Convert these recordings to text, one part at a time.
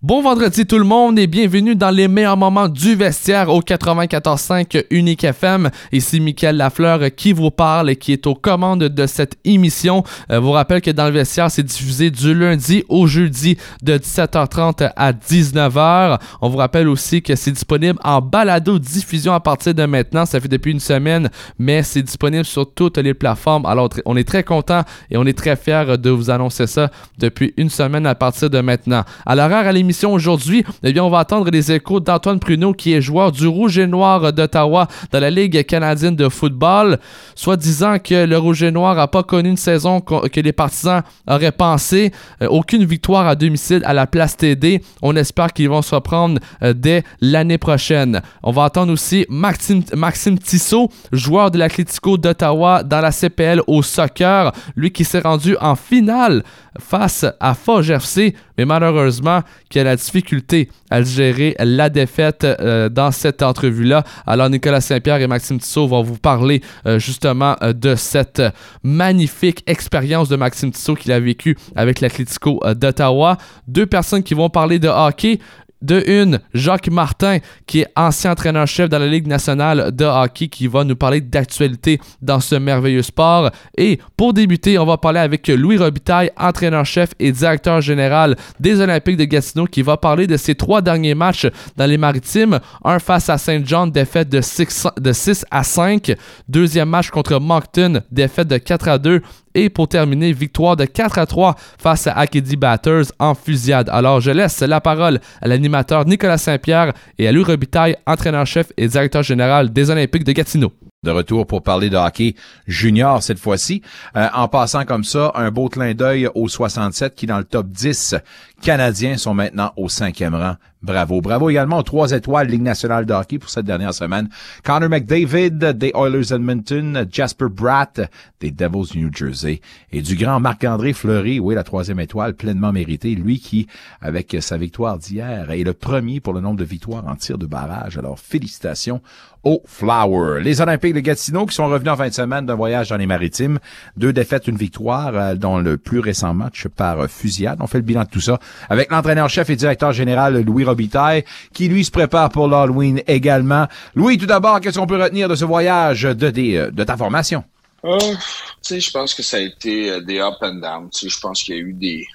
Bon vendredi tout le monde et bienvenue dans les meilleurs moments du vestiaire au 94.5 Unique FM. Ici Mickaël Lafleur qui vous parle et qui est aux commandes de cette émission. Euh, vous rappelle que dans le vestiaire, c'est diffusé du lundi au jeudi de 17h30 à 19h. On vous rappelle aussi que c'est disponible en balado diffusion à partir de maintenant. Ça fait depuis une semaine, mais c'est disponible sur toutes les plateformes. Alors on est très content et on est très fiers de vous annoncer ça depuis une semaine à partir de maintenant. À l'horaire à aujourd'hui, eh bien, on va attendre les échos d'Antoine Pruneau, qui est joueur du Rouge et Noir d'Ottawa dans la Ligue canadienne de football, soit disant que le Rouge et Noir n'a pas connu une saison que les partisans auraient pensé. Euh, aucune victoire à domicile à la place TD. On espère qu'ils vont se reprendre euh, dès l'année prochaine. On va attendre aussi Maxime, Tissot, joueur de l'Atlético d'Ottawa dans la CPL au soccer, lui qui s'est rendu en finale face à FC, mais malheureusement qui a la difficulté à gérer la défaite euh, dans cette entrevue-là. Alors Nicolas Saint-Pierre et Maxime Tissot vont vous parler euh, justement euh, de cette magnifique expérience de Maxime Tissot qu'il a vécu avec l'Atlético d'Ottawa. Deux personnes qui vont parler de hockey. De une, Jacques Martin, qui est ancien entraîneur-chef dans la Ligue nationale de hockey, qui va nous parler d'actualité dans ce merveilleux sport. Et pour débuter, on va parler avec Louis Robitaille, entraîneur-chef et directeur général des Olympiques de Gatineau, qui va parler de ses trois derniers matchs dans les maritimes. Un face à Saint John, défaite de 6, de 6 à 5. Deuxième match contre Moncton, défaite de 4 à 2. Et pour terminer, victoire de 4 à 3 face à Acadie Batters en fusillade. Alors je laisse la parole à l'animateur Nicolas Saint-Pierre et à Louis Robitaille, entraîneur-chef et directeur général des Olympiques de Gatineau de retour pour parler de hockey junior cette fois-ci. Euh, en passant comme ça, un beau clin d'œil aux 67 qui, dans le top 10 canadiens, sont maintenant au cinquième rang. Bravo. Bravo également aux trois étoiles Ligue nationale de hockey pour cette dernière semaine. Connor McDavid des Oilers Edmonton, Jasper Bratt des Devils New Jersey et du grand Marc-André Fleury, oui, la troisième étoile pleinement méritée, lui qui, avec sa victoire d'hier, est le premier pour le nombre de victoires en tir de barrage. Alors, félicitations aux Flower. Les Olympiques de Gatineau qui sont revenus en fin de semaine d'un voyage dans les maritimes. Deux défaites, une victoire euh, dans le plus récent match par euh, fusillade. On fait le bilan de tout ça avec l'entraîneur-chef et directeur général Louis Robitaille qui, lui, se prépare pour l'Halloween également. Louis, tout d'abord, qu'est-ce qu'on peut retenir de ce voyage de, euh, de ta formation? Je pense que ça a été des up and down. Je pense qu'il y a eu des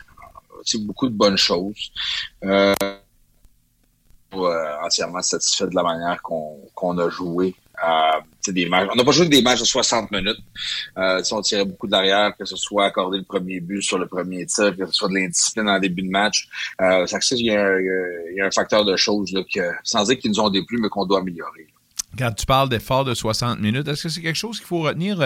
beaucoup de bonnes choses. Euh, entièrement satisfait de la manière qu'on a joué. Euh. On n'a pas joué des matchs de 60 minutes. Euh, on tirait beaucoup de l'arrière, que ce soit accorder le premier but sur le premier tir, que ce soit de l'indiscipline en début de match. Euh, ça, il, y a, un facteur de choses que, sans dire qu'ils nous ont déplu, mais qu'on doit améliorer. Quand tu parles d'efforts de 60 minutes, est-ce que c'est quelque chose qu'il faut retenir?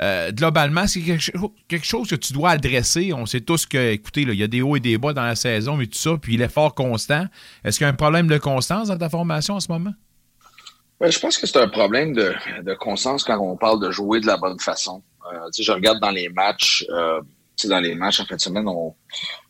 Euh, globalement, c'est quelque, chose que tu dois adresser. On sait tous que, écoutez, il y a des hauts et des bas dans la saison, mais tout ça, puis l'effort constant. Est-ce qu'il y a un problème de constance dans ta formation en ce moment? Ben, je pense que c'est un problème de, de, constance quand on parle de jouer de la bonne façon. Euh, je regarde dans les matchs, euh, dans les matchs en fin de semaine, on,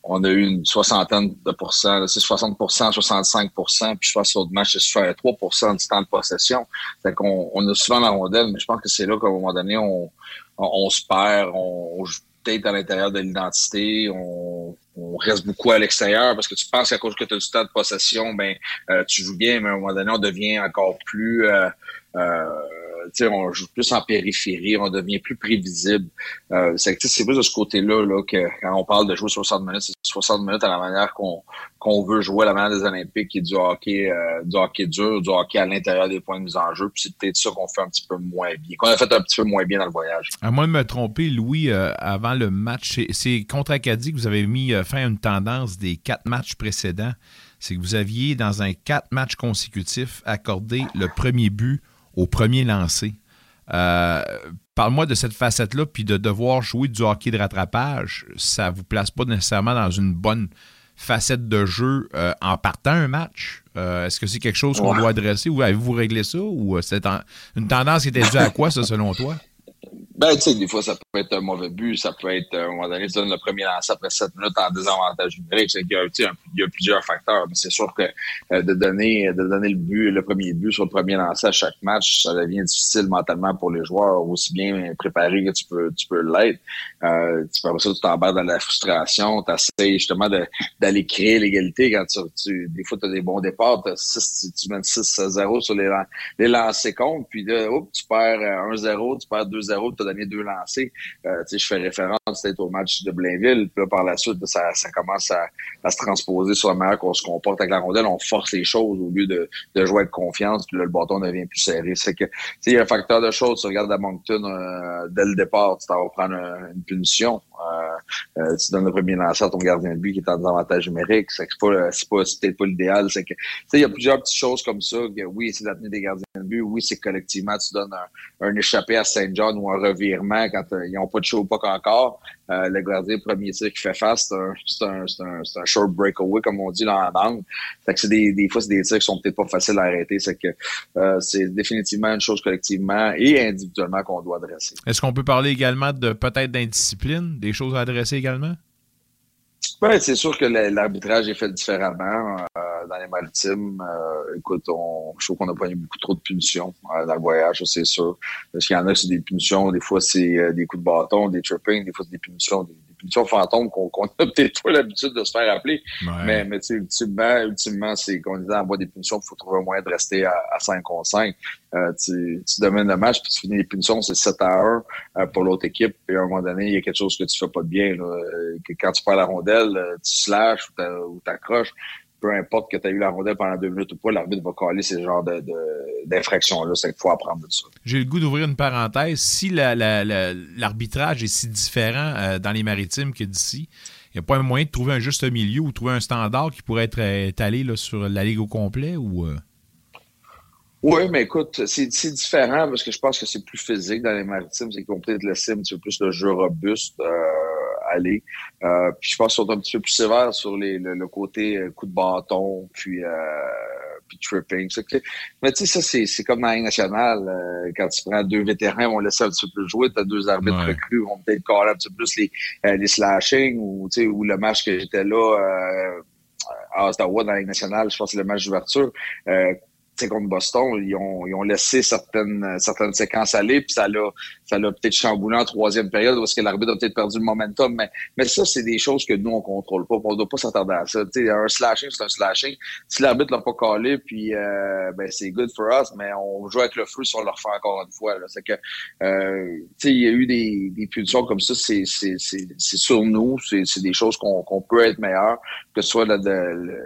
on a eu une soixantaine de pourcents, c'est 60% 65% puis je pense que l'autre match, c'est 3% du temps de possession. Fait qu'on on a souvent la rondelle, mais je pense que c'est là qu'à un moment donné, on, on, se perd, on, joue peut-être à l'intérieur de l'identité, on, on, reste beaucoup à l'extérieur parce que tu penses qu'à cause que tu as du temps de possession, ben euh, tu joues bien, mais à un moment donné, on devient encore plus euh, euh, on joue plus en périphérie, on devient plus prévisible. Euh, c'est plus de ce côté-là là, que quand on parle de jouer 60 minutes, c'est 60 minutes à la manière qu'on veut jouer à la manière des Olympiques, qui est du hockey, euh, du hockey dur, du hockey à l'intérieur des points de mise en jeu. Puis c'est peut-être ça qu'on fait un petit peu moins bien, qu'on a fait un petit peu moins bien dans le voyage. À moins de me tromper, Louis, euh, avant le match, c'est contre Acadie que vous avez mis fin à une tendance des quatre matchs précédents. C'est que vous aviez, dans un quatre matchs consécutifs, accordé le premier but au premier lancé. Euh, parle-moi de cette facette-là, puis de devoir jouer du hockey de rattrapage. Ça vous place pas nécessairement dans une bonne facette de jeu euh, en partant un match. Euh, est-ce que c'est quelque chose qu'on doit adresser ou avez-vous réglé ça ou c'est une tendance qui était due à quoi, ça, selon toi? Ben, tu sais, des fois, ça peut être un mauvais but, ça peut être, à un moment donné, tu donnes le premier lancer après 7 minutes en désavantage numérique. Il y, a, il y a plusieurs facteurs, mais c'est sûr que euh, de donner de donner le but, le premier but sur le premier lancer à chaque match, ça devient difficile mentalement pour les joueurs, aussi bien préparés que tu peux tu peux l'être. Euh, tu peux ça, tu t'embarques dans la frustration, tu essaies justement d'aller créer l'égalité quand tu, des fois, tu as des bons départs, tu, tu mènes 6-0 sur les, les lancers contre, puis là, tu perds 1-0, euh, tu perds 2-0, tu donné deux lancers. Euh, je fais référence peut-être au match de Blainville. Puis là, par la suite, ça, ça commence à, à, se transposer sur la manière qu'on se comporte avec la rondelle. On force les choses au lieu de, de jouer avec confiance. Puis là, le bâton devient plus serré. C'est que il y a un facteur de choses. Tu regardes à Moncton euh, dès le départ, tu t'en vas prendre une punition. Euh, euh, tu donnes le premier lancer à ton gardien de but qui est en désavantage numérique. C'est pas, c'est pas, peut-être pas l'idéal. C'est que, il y a plusieurs petites choses comme ça. Que, oui, c'est d'amener des gardiens de but. Oui, c'est collectivement, tu donnes un, un échappé à Saint John ou un revirement quand ils n'ont pas de show pas encore. Euh, le gardien premier tir qui fait face, c'est un, un, short breakaway, comme on dit dans la langue. Fait que c'est des, des fois, c'est des tirs qui sont peut-être pas faciles à arrêter. C'est que euh, c'est définitivement une chose collectivement et individuellement qu'on doit adresser. Est-ce qu'on peut parler également de peut-être d'indiscipline, des choses à adresser également? Oui, c'est sûr que l'arbitrage est fait différemment euh, dans les maritimes. Euh, écoute, on, je trouve qu'on n'a pas eu beaucoup trop de punitions euh, dans le voyage, c'est sûr. Parce qu'il y en a, c'est des punitions, des fois c'est des coups de bâton, des trippings, des fois c'est des punitions, des, punitions fantômes qu'on a peut-être pas l'habitude de se faire appeler. Mais, mais tu sais, ultimement, ultimement c'est qu'on disait en des punitions, il faut trouver un moyen de rester à, à 5 contre 5. Euh, tu, tu domines le match, puis tu finis les punitions, c'est 7 à 1 euh, pour l'autre équipe. Puis à un moment donné, il y a quelque chose que tu fais pas de bien. Là. Euh, que quand tu perds la rondelle, tu slashes ou t'accroches peu importe que tu as eu la rondelle pendant deux minutes ou pas, l'arbitre va coller ces genres d'infractions-là. C'est qu'il faut apprendre de ça. J'ai le goût d'ouvrir une parenthèse. Si l'arbitrage est si différent euh, dans les maritimes que d'ici, il n'y a pas un moyen de trouver un juste milieu ou trouver un standard qui pourrait être étalé là, sur la Ligue au complet ou. Euh? Oui, mais écoute, c'est différent parce que je pense que c'est plus physique dans les maritimes. C'est qu'on peut-être laisser un petit peu plus de jeu robuste. Euh, aller. Euh, puis je pense qu'ils sont un petit peu plus sévères sur les, le, côté euh, coup de bâton, puis, euh, puis tripping. Mais tu sais, ça, c'est comme dans la nationale. Euh, quand tu prends deux vétérans, ils vont laisser un petit peu plus jouer. Tu as deux arbitres ouais. recrues, vont peut-être coller un petit peu plus les, euh, les slashing ou, ou le match que j'étais là euh, à Ottawa dans la nationale, je pense que c'est le match d'ouverture. Contre Boston, ils ont, ils ont laissé certaines, certaines séquences aller, puis ça l'a, ça l'a peut-être chamboulé en troisième période parce que l'arbitre a peut-être perdu le momentum. Mais, mais ça, c'est des choses que nous, on contrôle pas. On ne doit pas s'attarder à ça. sais un slashing, c'est un slashing. Si l'arbitre l'a pas collé, puis euh, ben, c'est good for us, mais on joue avec le feu si on le refait encore une fois. C'est que euh, il y a eu des, des punitions comme ça, c'est, c'est, c'est, c'est sur nous, c'est, c'est des choses qu'on, qu'on peut être meilleur, que ce soit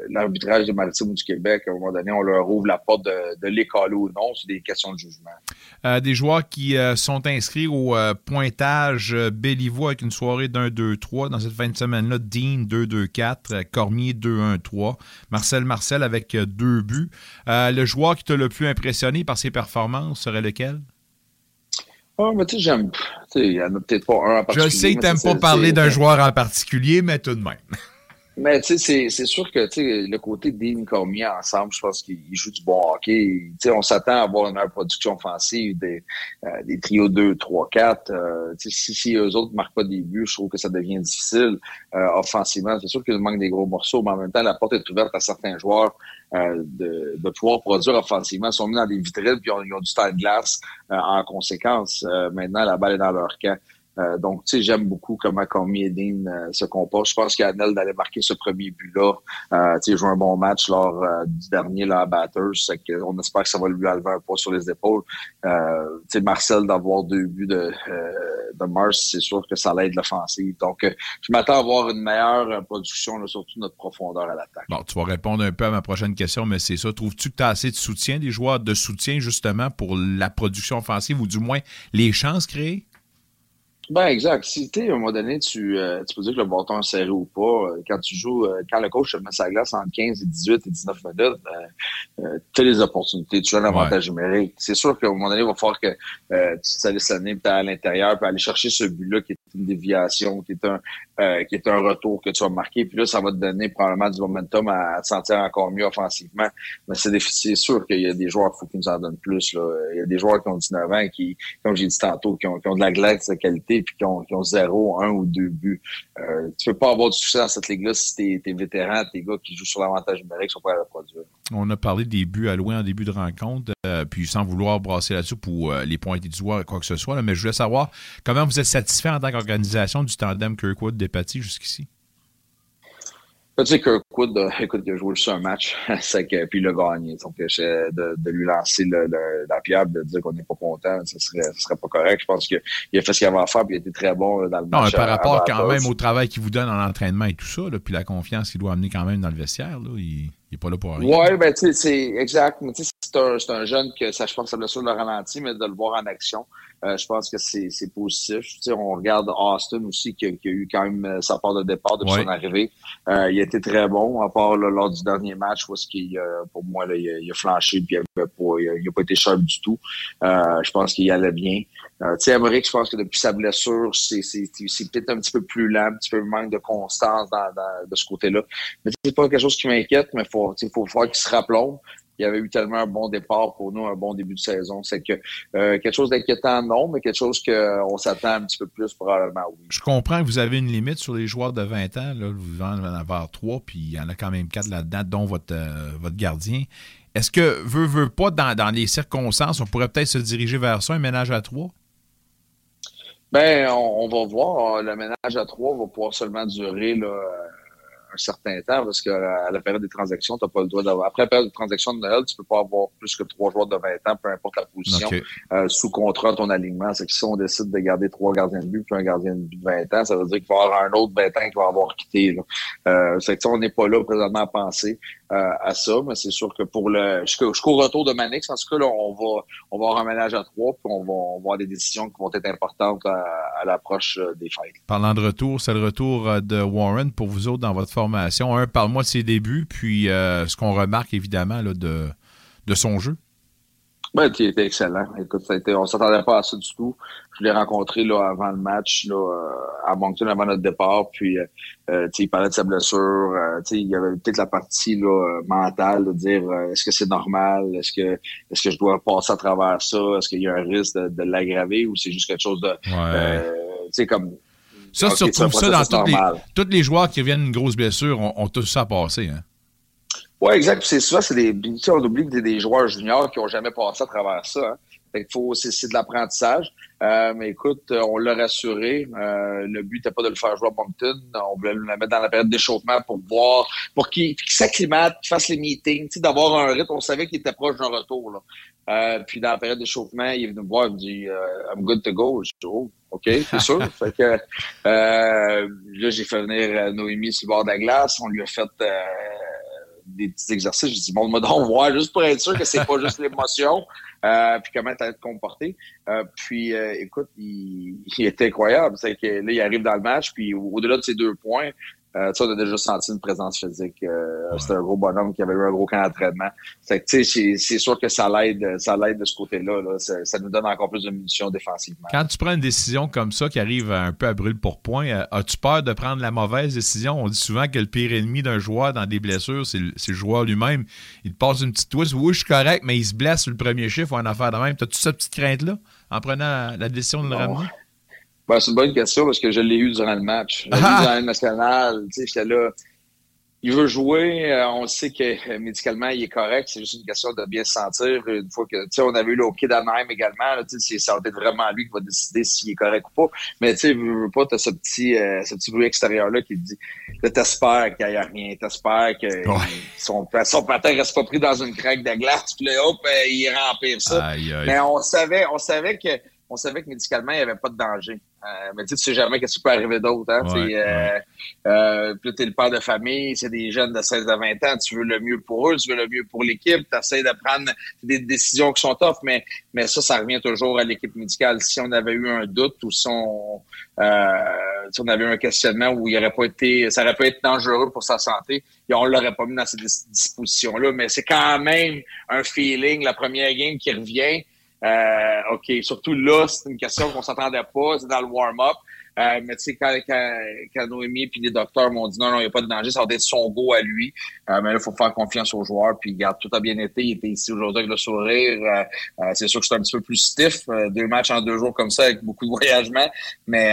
l'arbitrage des maritimes du Québec, à un moment donné, on leur ouvre la porte de, de les ou non, c'est des questions de jugement. Euh, des joueurs qui euh, sont inscrits au euh, pointage Béliveau avec une soirée d'1-2-3 dans cette fin de semaine-là. Dean 2-2-4, Cormier 2-1-3, Marcel Marcel avec deux buts. le joueur qui t'a le plus impressionné par ses performances serait lequel? Oh, mais tu sais, j'aime. Il n'y en a peut-être pas un en particulier. Je sais que tu n'aimes pas parler d'un joueur en particulier, mais tout de même. Mais tu sais, c'est sûr que le côté Dean Cormier ensemble, je pense qu'ils jouent du bon hockey. sais, on s'attend à avoir une meilleure production offensive, des, euh, des trios 2, 3, 4. Euh, si, si eux autres ne marquent pas des buts, je trouve que ça devient difficile euh, offensivement. C'est sûr qu'il manque des gros morceaux, mais en même temps, la porte est ouverte à certains joueurs euh, de, de, pouvoir produire offensivement. Ils sont mis dans des vitrines puis ils ont, du temps de glace en conséquence. maintenant, la balle est dans leur camp. Euh, donc, tu sais, j'aime beaucoup comment Cormier et Dean euh, se comportent. Je pense qu'Anel d'aller marquer ce premier but-là. Euh, tu sais, jouer un bon match lors du dernier là, à Batters. On espère que ça va lui enlever un poids sur les épaules. tu sais, Marcel d'avoir deux buts de, de Mars, c'est sûr que ça l'aide l'offensive. Donc, je m'attends à avoir une meilleure production, surtout notre profondeur à l'attaque. Bon, tu vas répondre un peu à ma prochaine question, mais c'est ça. Trouves-tu que tu as assez de soutien, des joueurs de soutien, justement, pour la production offensive ou du moins les chances créées? Ben exact. Si tu à un moment donné, tu, euh, tu peux dire que le bâton est serré ou pas, euh, quand tu joues, euh, quand le coach te met sa glace entre 15 et 18 et 19 minutes, ben, tu as les opportunités, tu as un avantage numérique. C'est sûr qu'à un moment donné, il va falloir que tu te salisses la nez à l'intérieur, puis aller chercher ce but-là qui est une déviation, qui est un, euh, qui est un retour que tu vas marquer. Puis là, ça va te donner probablement du momentum à, te sentir encore mieux offensivement. Mais c'est sûr qu'il y a des joueurs qu'il faut qu'ils nous en donnent plus. Là. Il y a des joueurs qui ont 19 ans qui, comme j'ai dit tantôt, qui ont, qui ont de la glace de qualité puis qui ont, qui ont zéro, un ou deux buts. Euh, tu peux pas avoir du succès dans cette ligue-là si t'es es vétéran, t'es gars qui jouent sur l'avantage numérique, sont pas à la produire. On a parlé des buts alloués en début de rencontre, euh, puis sans vouloir brasser là-dessus pour euh, les pointer du doigt quoi que ce soit, mais je voulais savoir comment vous êtes satisfait en tant qu'organisation du tandem Kirkwood-Despatie jusqu'ici? Tu sais, Kirkwood, euh, écoute, il a joué juste un match, que, puis il a gagné. Donc, de, de lui lancer le, la pierre, de dire qu'on n'est pas content, ce serait, ce serait pas correct. Je pense qu'il a fait ce qu'il avait à faire, puis il a été très bon dans le match. Non, par rapport quand même au travail qu'il vous donne en entraînement et tout ça, là, puis la confiance qu'il doit amener quand même dans le vestiaire, là, il n'est pas là pour rien. Oui, ben, tu sais, c'est exact. Mais tu sais, c'est un, un, jeune que ça, je pense que sa blessure le ralentit, mais de le voir en action, euh, je pense que c'est positif. Tu sais, on regarde Austin aussi, qui, qui, a eu quand même euh, sa part de départ depuis son arrivée. Euh, il a été très bon, à part là, lors du dernier match, où qu'il, pour moi, là, il, a, flanché, puis il n'a pas, pas été sharp du tout. je pense qu'il allait bien. Euh, tu sais, Amérique, je pense que depuis sa blessure, c'est peut-être un petit peu plus lent, un petit peu manque de constance dans, dans, de ce côté-là. Mais c'est pas quelque chose qui m'inquiète, mais faut, il faut voir qu'il se rappelons il y avait eu tellement un bon départ pour nous, un bon début de saison. C'est que euh, quelque chose d'inquiétant, non, mais quelque chose qu'on s'attend un petit peu plus, probablement, oui. Je comprends que vous avez une limite sur les joueurs de 20 ans. Là, vous en avoir trois, puis il y en a quand même quatre là-dedans, dont votre, euh, votre gardien. Est-ce que, veut, veut pas, dans, dans les circonstances, on pourrait peut-être se diriger vers ça, un ménage à trois? Ben, on, va voir. Le ménage à trois va pouvoir seulement durer là, un certain temps parce qu'à la période des transactions, tu n'as pas le droit d'avoir. Après la période de transaction de Noël, tu peux pas avoir plus que trois joueurs de 20 ans, peu importe la position, euh, sous contrat ton alignement. C'est que si on décide de garder trois gardiens de but puis un gardien de but de 20 ans, ça veut dire qu'il va y avoir un autre 20 ans qui va avoir quitté. Euh, c'est que on n'est pas là présentement à penser euh, à ça, mais c'est sûr que pour le jusqu'au retour de Manix, en tout cas, là, on va on va avoir un ménage à trois, puis on va, on va avoir des décisions qui vont être importantes à, à l'approche des fêtes. Parlant de retour, c'est le retour de Warren pour vous autres dans votre formation. Un, parle-moi de ses débuts, puis euh, ce qu'on remarque évidemment là, de, de son jeu. Ben, il était excellent. Écoute, ça a été, on s'attendait pas à ça du tout. Je l'ai rencontré là, avant le match là, euh, à Moncton, avant notre départ. Puis, euh, euh il parlait de sa blessure. Euh, il y avait peut-être la partie là, mentale de dire est-ce que c'est normal? Est-ce que est-ce que je dois passer à travers ça? Est-ce qu'il y a un risque de, de l'aggraver ou c'est juste quelque chose de... tu sais, comme ça, okay, tu retrouves ça, dans tous les, tous les joueurs qui reviennent d'une grosse blessure ont, ont tout ça à passer. Hein? Oui, exact. C'est ça, c'est des. On oublie que des joueurs juniors qui n'ont jamais passé à travers ça. Hein. Fait faut, c'est, de l'apprentissage. Euh, mais écoute, on l'a rassuré. Euh, le but n'était pas de le faire jouer à Moncton. On voulait le mettre dans la période d'échauffement pour voir, pour qu'il, s'acclimate, qu'il fasse les meetings, d'avoir un rythme. On savait qu'il était proche d'un retour. Là. Euh, puis dans la période d'échauffement, il est venu me voir, il me dit euh, I'm good to go. Je dis Oh, OK, c'est sûr. fait que euh, là, j'ai fait venir Noémie sur le bord de la glace. On lui a fait des petits exercices. J'ai dit, bon, moi, donc, voir, juste pour être sûr que c'est pas juste l'émotion, euh, puis comment tu te comporter. Euh, puis, euh, écoute, il, il, incroyable. C'est que là, il arrive dans le match, puis au-delà de ces deux points, euh, on a déjà senti une présence physique. Euh, C'était un gros bonhomme qui avait eu un gros camp d'entraînement. C'est sûr que ça l'aide, ça l'aide de ce côté-là. Là. Ça, ça, nous donne encore plus de munitions défensivement. Quand tu prends une décision comme ça qui arrive un peu à brûle pour point, euh, as-tu peur de prendre la mauvaise décision? On dit souvent que le pire ennemi d'un joueur dans des blessures, c'est le, le, joueur lui-même. Il te passe une petite twist. Oui, je suis correct, mais il se blesse sur le premier chiffre ou une affaire de même. T'as-tu cette petite crainte-là en prenant la décision de le ramener? Ben, c'est une bonne question parce que je l'ai eu durant le match. Je l'ai eu durant le national. J'étais là. Il veut jouer. Euh, on sait que euh, médicalement, il est correct. C'est juste une question de bien se sentir. Une fois que, tu sais, on avait eu le hockey d'Anaheim également. Là, tu sais, ça va être vraiment lui qui va décider s'il est correct ou pas. Mais tu sais, veux, pas, t'as ce petit, euh, ce petit bruit extérieur-là qui dit, t'espères qu'il n'y a rien. T'espères que son, son patin reste pas pris dans une craque de glace. Puis là, hop, il remplit ça. Mais on savait, on savait que, on savait que médicalement, il n'y avait pas de danger. Euh, mais tu sais jamais qu'est-ce qui peut arriver d'autre. Hein, ouais, euh, euh, puis t'es le père de famille, c'est des jeunes de 16 à 20 ans, tu veux le mieux pour eux, tu veux le mieux pour l'équipe, tu essaies de prendre des décisions qui sont tough, mais, mais ça, ça revient toujours à l'équipe médicale. Si on avait eu un doute ou si on, euh, si on avait eu un questionnement où il aurait pas été, ça aurait pu être dangereux pour sa santé, et on l'aurait pas mis dans ces dispositions-là. Mais c'est quand même un feeling, la première game qui revient. Euh, OK, surtout là, c'est une question qu'on s'attendait pas, c'est dans le warm-up. Euh, mais tu sais, quand, quand, quand Noémie et les docteurs m'ont dit non, non, il n'y a pas de danger, ça va être son go à lui. Euh, mais là, il faut faire confiance aux joueurs. Puis, regarde, tout a bien été. Il était ici aujourd'hui avec le sourire. Euh, c'est sûr que c'est un petit peu plus stiff. deux matchs en deux jours comme ça, avec beaucoup de voyagement. Mais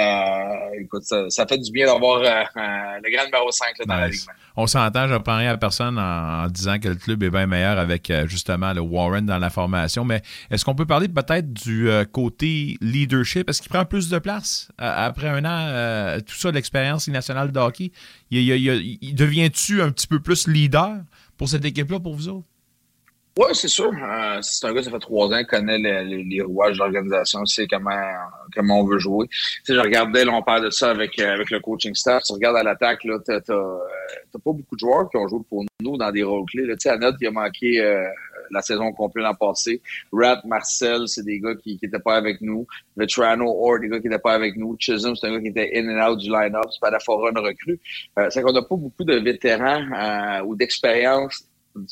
écoute, ça, ça, fait du bien d'avoir le grand numéro 5 là, dans la ligue. On s'entend, je ne prends rien à personne en, disant que le club est bien meilleur avec justement le Warren dans la formation. Mais est-ce qu'on peut parler peut-être du côté leadership? Est-ce qu'il prend plus de place après un an, euh, tout ça, l'expérience nationale de hockey, devient-tu un petit peu plus leader pour cette équipe-là, pour vous autres? Oui, c'est sûr. Euh, c'est un gars, ça fait trois ans, connaît les, rouages de l'organisation, sait comment, comment on veut jouer. Je regardais, on parle de ça avec, euh, avec le coaching staff. Tu regardes à l'attaque, là, t'as, pas beaucoup de joueurs qui ont joué pour nous dans des rôles clés. Tu sais, à note, il a manqué la saison complète l'an passé. Rat, Marcel, c'est des gars qui n'étaient pas avec nous. Vetrano, Or, des gars qui n'étaient pas avec nous. Chisholm, c'est un gars qui était in and out du line-up. Spadafora, un recrue. Euh, c'est qu'on n'a pas beaucoup de vétérans euh, ou d'expérience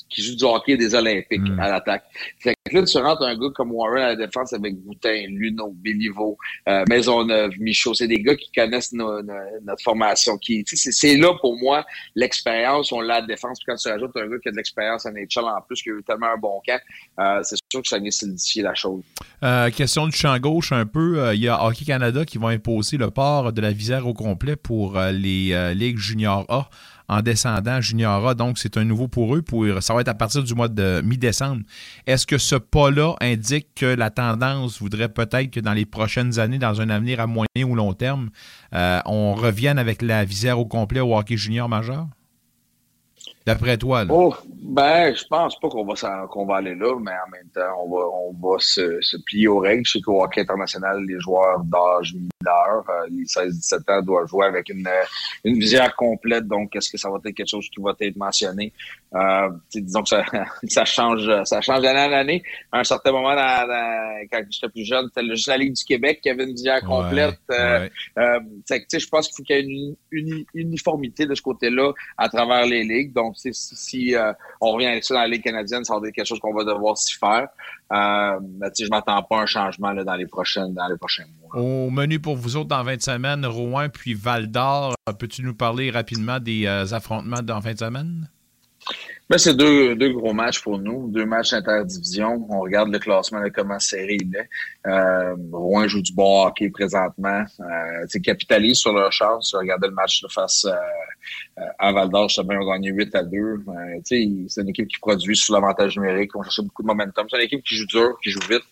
qui joue du hockey des Olympiques hmm. à l'attaque. Fait que là, tu rentres un gars comme Warren à la défense avec Boutin, Luno, Béliveau, euh, Maisonneuve, Michaud. C'est des gars qui connaissent notre formation. Qui, c'est là pour moi l'expérience. On l'a à la défense. Puis quand tu rajoutes un gars qui a de l'expérience en NHL en plus, qui a eu tellement un bon camp, euh, c'est sûr que ça vient solidifier la chose. Euh, question du champ gauche un peu. Euh, il y a Hockey Canada qui va imposer le port de la visière au complet pour les ligues junior A en descendant Junior A. Donc, c'est un nouveau pour eux. Ça va être à partir du mois de mi-décembre. Est-ce que ce pas-là indique que la tendance voudrait peut-être que dans les prochaines années, dans un avenir à moyen ou long terme, euh, on revienne avec la visière au complet au hockey junior majeur? D'après toi, là? Oh, ben, je pense pas qu'on va, va aller là, mais en même temps, on va, on va se, se plier aux règles. Je sais qu'au hockey international, les joueurs d'âge euh, les 16-17 ans, doivent jouer avec une, une visière complète. Donc, est-ce que ça va être quelque chose qui va être mentionné? Euh, disons que ça, ça change ça change d'année en année. À un certain moment, dans, quand j'étais plus jeune, c'était juste la Ligue du Québec qui avait une visière complète. Euh, euh, je pense qu'il faut qu'il y ait une, uniformité de ce côté-là à travers les ligues. Donc, si, si euh, on revient avec ça dans la Ligue canadienne, ça va être quelque chose qu'on va devoir s'y faire. Euh, mais je m'attends pas à un changement là, dans les prochaines dans les prochains mois. Au menu pour vous autres dans 20 semaines, Rouen puis Val d'Or, peux-tu nous parler rapidement des euh, affrontements dans 20 semaines? Ben, c'est deux, deux gros matchs pour nous, deux matchs interdivision. On regarde le classement de comment serré il est. Euh, Rouen joue du bon hockey présentement. Euh, capitalise sur leur chance. Regardez le match de face euh, à Val d'Or, justement, ont gagné 8 à 2. Euh, c'est une équipe qui produit sous l'avantage numérique. On cherche beaucoup de momentum. C'est une équipe qui joue dur, qui joue vite.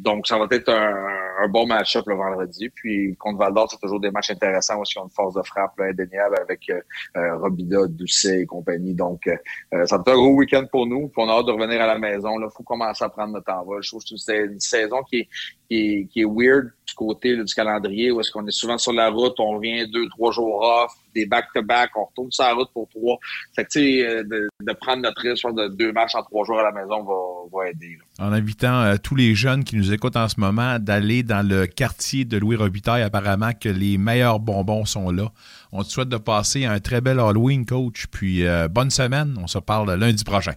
Euh, donc, ça va être un, bon match-up le vendredi. Puis, contre Val d'Or, c'est toujours des matchs intéressants aussi. On a une force de frappe indéniable avec euh, euh, Robida, Doucet et compagnie. Donc, euh, ça va être un gros week-end pour nous. Puis, on a hâte de revenir à la maison. Il faut commencer à prendre notre envol. Je trouve que c'est une saison qui est, qui est, weird du côté du calendrier où est-ce qu'on est souvent sur la route, on revient deux, trois jours off, des back-to-back, on retourne sur la route pour trois. Fait que, sais, de, de, prendre notre risque de deux matchs en trois jours à la maison va, va aider. En invitant euh, tous les jeunes qui nous écoutent en ce moment d'aller dans le quartier de Louis Robitaille, apparemment que les meilleurs bonbons sont là. On te souhaite de passer un très bel Halloween, coach, puis euh, bonne semaine. On se parle lundi prochain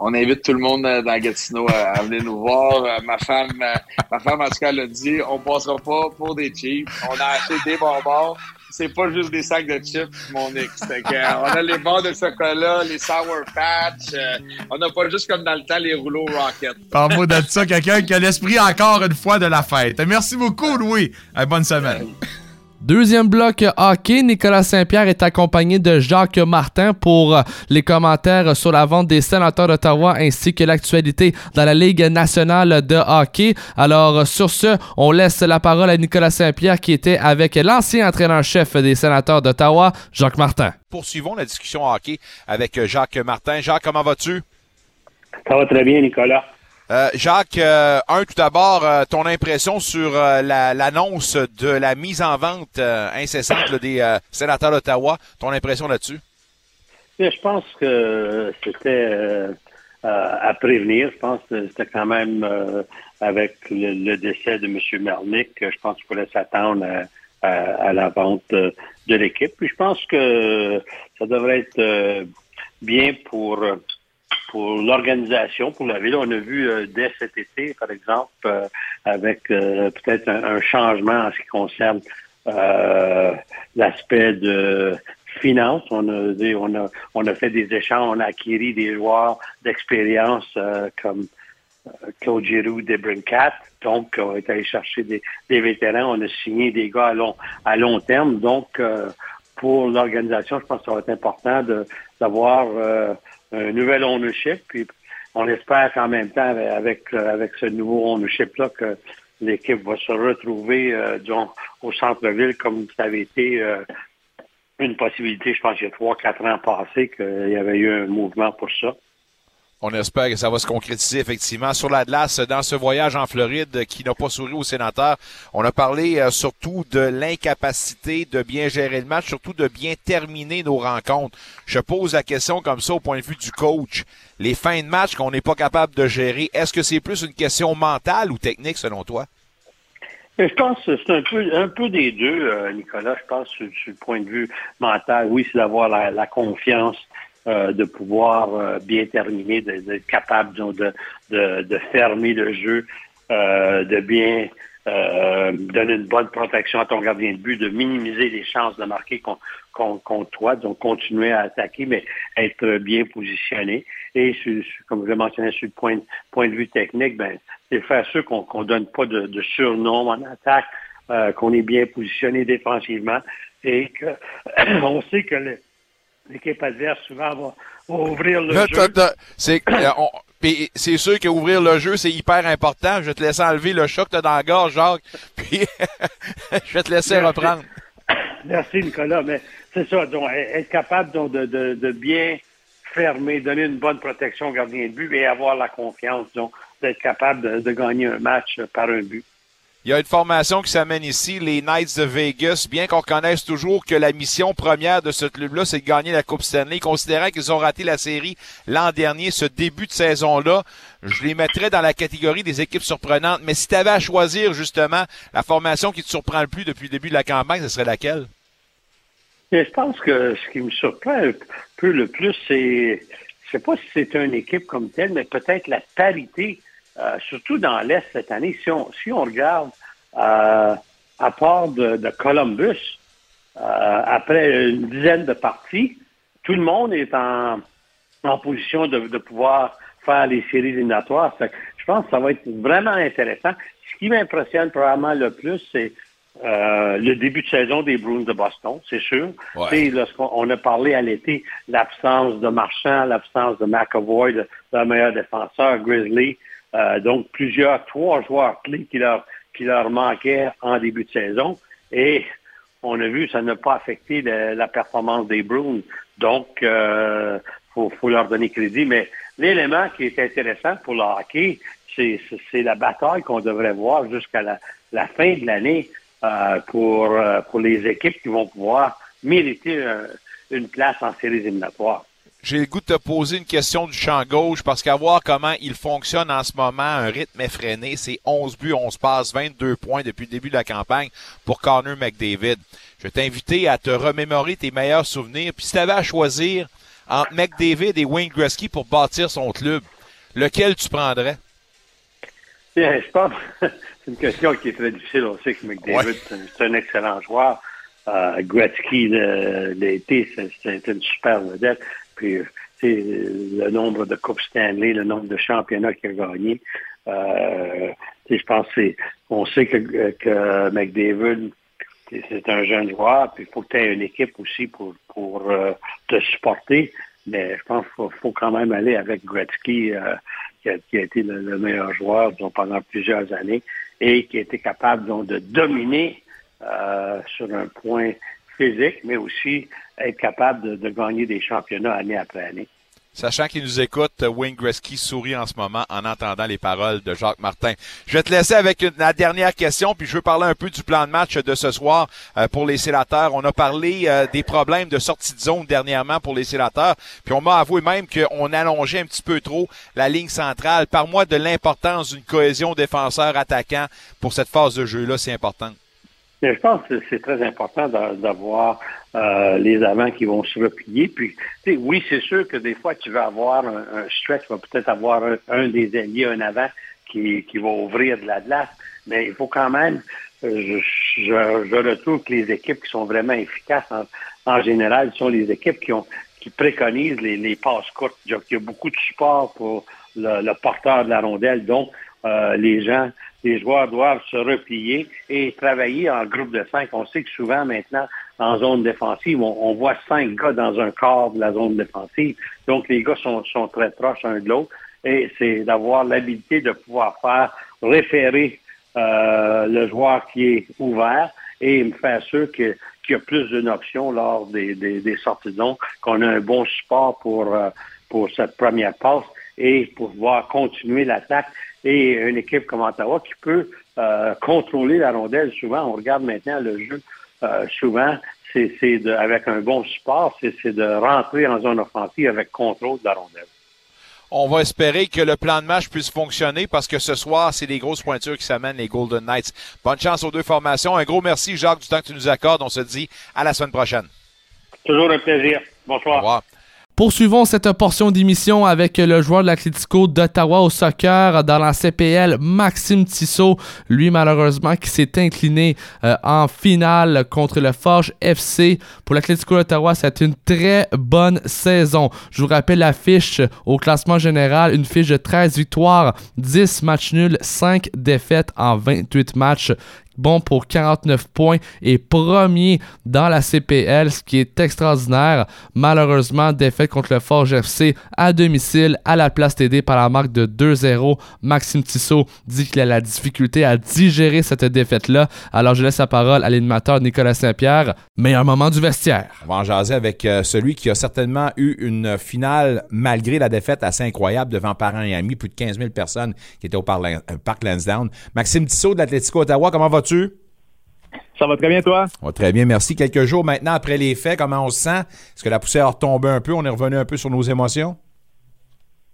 on invite tout le monde euh, dans Gatineau à, venir nous voir. Euh, ma femme, euh, ma femme, en tout cas, l'a dit, on passera pas pour des chips. On a acheté des bonbons. C'est pas juste des sacs de chips, mon ex. on a les bons de chocolat, les Sour Patch. on n'a pas juste comme dans le temps les rouleaux Rocket. Parle-moi de ça, quelqu'un qui a l'esprit encore une fois de la fête. Merci beaucoup, Louis. bonne semaine. Deuxième bloc hockey, Nicolas Saint-Pierre est accompagné de Jacques Martin pour les commentaires sur la vente des sénateurs d'Ottawa ainsi que l'actualité dans la Ligue nationale de hockey. Alors sur ce, on laisse la parole à Nicolas Saint-Pierre qui était avec l'ancien entraîneur-chef des sénateurs d'Ottawa, Jacques Martin. Poursuivons la discussion hockey avec Jacques Martin. Jacques, comment vas-tu? Ça va très bien, Nicolas. Euh, Jacques, euh, un tout d'abord, euh, ton impression sur l'annonce de la mise en vente incessante des sénateurs d'Ottawa, ton impression là-dessus? Je pense que c'était à prévenir. Je pense que c'était quand même avec le, décès de M. Mernick, je pense qu'il fallait s'attendre à, la vente de l'équipe. Puis je pense que ça devrait être bien pour pour l'organisation, pour la ville. On a vu euh, dès cet été, par exemple, euh, avec peut-être un, changement en ce qui concerne l'aspect de finance. On a, on a, on a fait des échanges, on a acquis des joueurs d'expérience comme Claude Giroux, Debrincat. Donc, on est allé chercher des, des, vétérans. On a signé des gars à long, à long terme. Donc, pour l'organisation, je pense que ça va être important d'avoir un nouvel ownership. Puis on espère qu'en même temps, avec, avec ce nouveau ownership-là, que l'équipe va se retrouver euh, au centre-ville comme ça avait été euh, une possibilité, je pense, il y a trois, quatre ans passés, qu'il y avait eu un mouvement pour ça. On espère que ça va se concrétiser effectivement sur la glace dans ce voyage en Floride qui n'a pas souri aux sénateurs. On a parlé euh, surtout de l'incapacité de bien gérer le match, surtout de bien terminer nos rencontres. Je pose la question comme ça au point de vue du coach. Les fins de match qu'on n'est pas capable de gérer, est-ce que c'est plus une question mentale ou technique selon toi? Je pense que c'est un peu, des deux, euh, Nicolas. Je pense le point de vue mental, oui, c'est d'avoir la confiance euh, de pouvoir euh, bien terminer, d'être capable de, de, de, fermer le jeu, euh, de bien donner une bonne protection à ton gardien de but, de minimiser les chances de marquer contre, toi, donc continuer à attaquer, mais être bien positionné. Et comme je l'ai mentionné sur le point, point de vue technique, ben, c'est faire sûr qu'on ne donne pas de, de, surnom en attaque, qu'on est bien positionné défensivement et que on sait que le, l'équipe adverse souvent va, ouvrir le jeu. C'est, euh, c'est sûr qu'ouvrir le jeu, c'est hyper important. Je vais te laisser enlever le choc que dans la gorge, Jacques, puis je vais te laisser reprendre. Merci, Nicolas. Mais c'est ça, donc, être capable donc, de, de, de, bien fermer, donner une bonne protection au gardien de but et avoir la confiance donc, d'être capable de gagner un match par un but. Il y a une formation qui s'amène ici, les Knights de Vegas, bien qu'on reconnaisse toujours que la mission première de ce club-là, c'est de gagner la Coupe Stanley, considérant qu'ils ont raté la série l'an dernier, ce début de saison-là, je les mettrais dans la catégorie des équipes surprenantes. Mais si tu avais à choisir justement la formation qui te surprend le plus depuis le début de la campagne, ce serait laquelle? je pense que ce qui me surprend un peu le plus, c'est, je sais pas si c'est une équipe comme telle, mais peut-être la parité euh, surtout dans l'Est cette année, si on, si on regarde euh, à part de, Columbus, euh, après une dizaine de parties, tout le monde est en, en position de, de pouvoir faire les séries éliminatoires. Je pense que ça va être vraiment intéressant. Ce qui m'impressionne probablement le plus, c'est le début de saison des Bruins de Boston, c'est sûr. Lorsqu'on a parlé à l'été, l'absence de Marchand, l'absence de McAvoy, le, le meilleur défenseur, Grizzly, euh, donc, plusieurs, trois joueurs clés qui leur, qui leur manquaient en début de saison. Et on a vu, ça n'a pas affecté la, performance des Bruins. Donc, euh, faut, leur donner crédit. Mais l'élément qui est intéressant pour le hockey, c'est, la bataille qu'on devrait voir jusqu'à la, la fin de l'année euh, pour, pour les équipes qui vont pouvoir mériter une place en séries éliminatoires j'ai le goût de te poser une question du champ gauche parce qu'à voir comment il fonctionne en ce moment, un rythme effréné, c'est 11 buts, 11 passes, 22 points depuis le début de la campagne pour Connor McDavid. Je vais t'inviter à te remémorer tes meilleurs souvenirs. Puis si tu avais à choisir entre McDavid et Wayne Gretzky pour bâtir son club, lequel tu prendrais? Bien, je pense c'est une question qui est très difficile. On sait que McDavid, c'est un excellent joueur. Euh, Gretzky, l'été, c'est une super vedette. Puis, le nombre de Coupes Stanley, le nombre de championnats qu'il a gagné. Euh, je pense on sait que, que McDavid, c'est un jeune joueur, puis il faut que tu aies une équipe aussi pour, euh, te supporter. Mais je pense qu'il faut, quand même aller avec Gretzky, euh, qui, a, été le, meilleur joueur pendant plusieurs années et qui a été capable de dominer euh, sur un point physique, mais aussi être capable de, gagner des championnats année après année. Sachant qu'il nous écoute, Wayne Gretzky sourit en ce moment en entendant les paroles de Jacques Martin. Je vais te laisser avec la dernière question, puis je veux parler un peu du plan de match de ce soir euh, pour les sénateurs. On a parlé euh, des problèmes de sortie de zone dernièrement pour les sénateurs, puis on m'a avoué même qu'on allongeait un petit peu trop la ligne centrale. Par moi de l'importance d'une cohésion défenseur-attaquant pour cette phase de jeu-là, c'est important. Mais je pense que c'est très important d'avoir euh, les avants qui vont se replier. Puis, oui, c'est sûr que des fois, tu vas avoir un, stretch, tu vas peut-être avoir un, des alliés, un avant, qui, qui va ouvrir de la glace. Mais il faut quand même, euh, je, je, retrouve que les équipes qui sont vraiment efficaces en, général sont les équipes qui ont qui préconisent les, les passes courtes. Il y a beaucoup de support pour le, porteur de la rondelle. Donc, euh, les gens, les joueurs doivent se replier et travailler en groupe de cinq. On sait que souvent maintenant, en zone défensive, on, voit cinq gars dans un quart de la zone défensive. Donc, les gars sont, sont très proches un de l'autre. Et c'est d'avoir l'habilité de pouvoir faire référer euh, le joueur qui est ouvert et me faire sûr qu'il y a plus d'une option lors des, des, des sorties de qu'on a un bon support pour, euh, pour cette première passe et pour pouvoir continuer l'attaque. Et une équipe comme Ottawa qui peut euh, contrôler la rondelle. Souvent, on regarde maintenant le jeu, euh, souvent, c'est avec un bon support, c'est de rentrer en zone offensive avec contrôle de la rondelle. On va espérer que le plan de match puisse fonctionner parce que ce soir, c'est des grosses pointures qui s'amènent les Golden Knights. Bonne chance aux deux formations. Un gros merci, Jacques, du temps que tu nous accordes. On se dit à la semaine prochaine. Toujours un plaisir. Bonsoir. Au revoir. Poursuivons cette portion d'émission avec le joueur de l'Atlético d'Ottawa au soccer dans la CPL, Maxime Tissot, lui malheureusement qui s'est incliné euh, en finale contre le Forge FC. Pour l'Atlético d'Ottawa, c'est une très bonne saison. Je vous rappelle la fiche au classement général, une fiche de 13 victoires, 10 matchs nuls, 5 défaites en 28 matchs bon pour 49 points et premier dans la CPL, ce qui est extraordinaire. Malheureusement, défaite contre le Forge FC à domicile à la place TD par la marque de 2-0. Maxime Tissot dit qu'il a la difficulté à digérer cette défaite-là. Alors je laisse la parole à l'animateur Nicolas Saint-Pierre. Meilleur moment du vestiaire. On va en jaser avec euh, celui qui a certainement eu une finale malgré la défaite assez incroyable devant parents et amis, plus de 15 000 personnes qui étaient au euh, Parc Lansdowne. Maxime Tissot de l'Atlético Ottawa, comment vas-tu? Ça va très bien, toi? très bien, merci. Quelques jours maintenant après les faits, comment on se sent? Est-ce que la poussière a retombé un peu? On est revenu un peu sur nos émotions?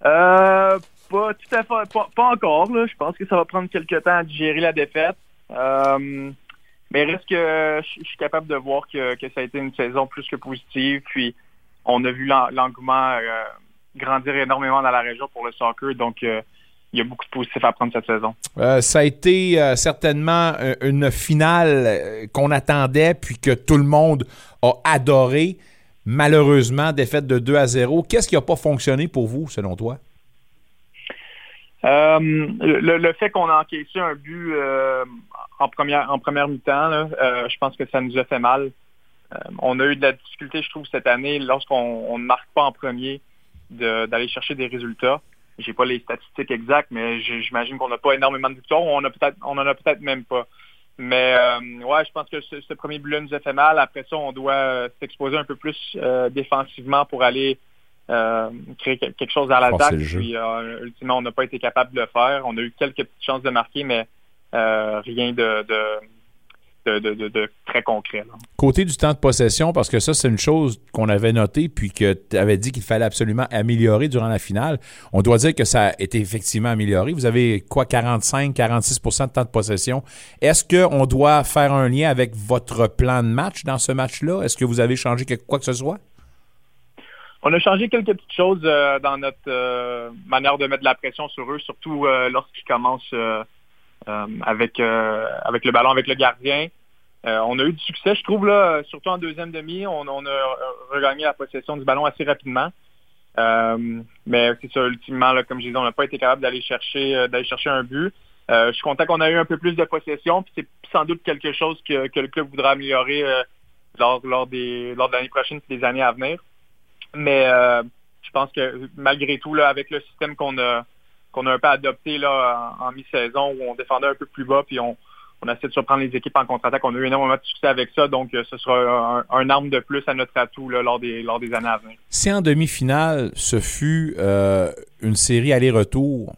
Euh, pas tout à fait, pas, encore. Je pense que ça va prendre quelques temps à digérer la défaite. Euh, mais reste que je suis capable de voir que, ça a été une saison plus que positive. Puis on a vu l'engouement euh, grandir énormément dans la région pour le soccer. Donc euh, il y a beaucoup de positifs à prendre cette saison. Euh, ça a été euh, certainement euh, une finale qu'on attendait puis que tout le monde a adoré. Malheureusement, défaite de 2 à 0. Qu'est-ce qui n'a pas fonctionné pour vous, selon toi? le, fait qu'on a encaissé un but en première, en première mi-temps, je pense que ça nous a fait mal. on a eu de la difficulté, je trouve, cette année, lorsqu'on ne marque pas en premier, d'aller chercher des résultats. J'ai pas les statistiques exactes, mais j'imagine qu'on n'a pas énormément de victoires. On a peut-être, on en a peut-être même pas. Mais euh, ouais, je pense que ce, premier but-là nous a fait mal. Après ça, on doit euh, s'exposer un peu plus euh, défensivement pour aller créer quelque chose à l'attaque. Puis ultimement, on n'a pas été capable de le faire. On a eu quelques petites chances de marquer, mais rien de, de, très concret. Côté du temps de possession, parce que ça, c'est une chose qu'on avait notée, puis que tu avais dit qu'il fallait absolument améliorer durant la finale. On doit dire que ça a été effectivement amélioré. Vous avez quoi, 45-46% de temps de possession. Est-ce qu'on doit faire un lien avec votre plan de match dans ce match-là? Est-ce que vous avez changé quoi que ce soit? On a changé quelques petites choses euh, dans notre euh, manière de mettre de la pression sur eux, surtout euh, lorsqu'ils commencent avec, avec le ballon, avec le gardien. Euh, on a eu du succès, je trouve, là, surtout en deuxième demi. On, a regagné la possession du ballon assez rapidement. mais c'est ça, ultimement, comme je disais, on n'a pas été capable d'aller chercher, d'aller chercher un but. je suis content qu'on a eu un peu plus de possession, puis c'est sans doute quelque chose que, le club voudra améliorer lors, des, lors de l'année prochaine et des années à venir. Mais je pense que malgré tout, avec le système qu'on a, qu'on a un peu adopté là, en, mi-saison où on défendait un peu plus bas puis on, on essaie de surprendre les équipes en contre-attaque. On a eu énormément de succès avec ça, donc euh, ce sera un, arme de plus à notre atout lors, des, lors des années à venir. Si en demi-finale, ce fut euh, une série aller-retour,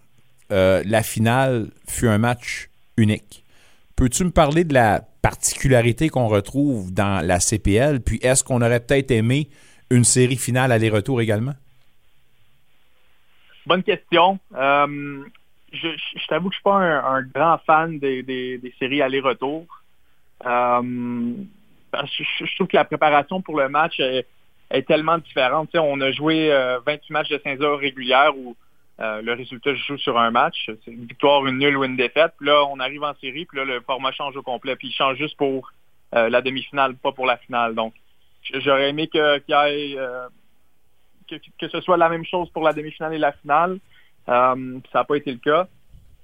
euh, la finale fut un match unique. Peux-tu me parler de la particularité qu'on retrouve dans la CPL? Puis est-ce qu'on aurait peut-être aimé une série finale aller-retour également? Bonne question. Euh, je, t'avoue que je suis pas un, grand fan des, séries aller-retour. je, trouve que la préparation pour le match est, tellement différente. on a joué 28 matchs de 5 heures régulières où le résultat se joue sur un match. C'est une victoire, une nulle ou une défaite. Puis là, on arrive en série, puis là, le format change au complet. Puis il change juste pour la demi-finale, pas pour la finale. Donc, j'aurais aimé que, que, ce soit la même chose pour la demi-finale et la finale. Euh, ça n'a pas été le cas.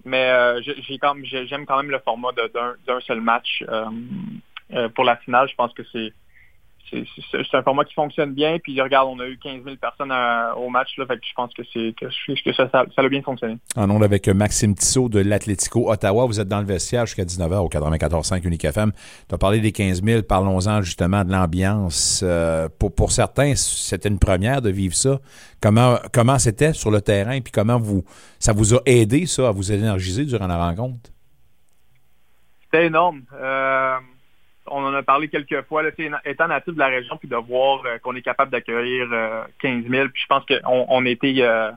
Mais euh, j'aime quand même le format d'un seul match euh, pour la finale. Je pense que c'est c'est un format qui fonctionne bien. Puis regarde, on a eu 15 000 personnes euh, au match. Là, fait que je pense que c'est que, ça, ça, a bien fonctionné. En ondes avec Maxime Tissot de l'Atlético Ottawa. Vous êtes dans le vestiaire jusqu'à 19h au 94.5 Unique FM. Tu as parlé des 15 000. Parlons-en justement de l'ambiance. Euh, pour, pour certains, c'était une première de vivre ça. Comment comment c'était sur le terrain? Puis comment vous ça vous a aidé, ça, à vous énergiser durant la rencontre? C'était énorme. Euh on en a parlé quelques fois, là, étant natif de la région, puis de voir euh, qu'on est capable d'accueillir 15 euh, 000, puis je pense qu'on on était... Euh,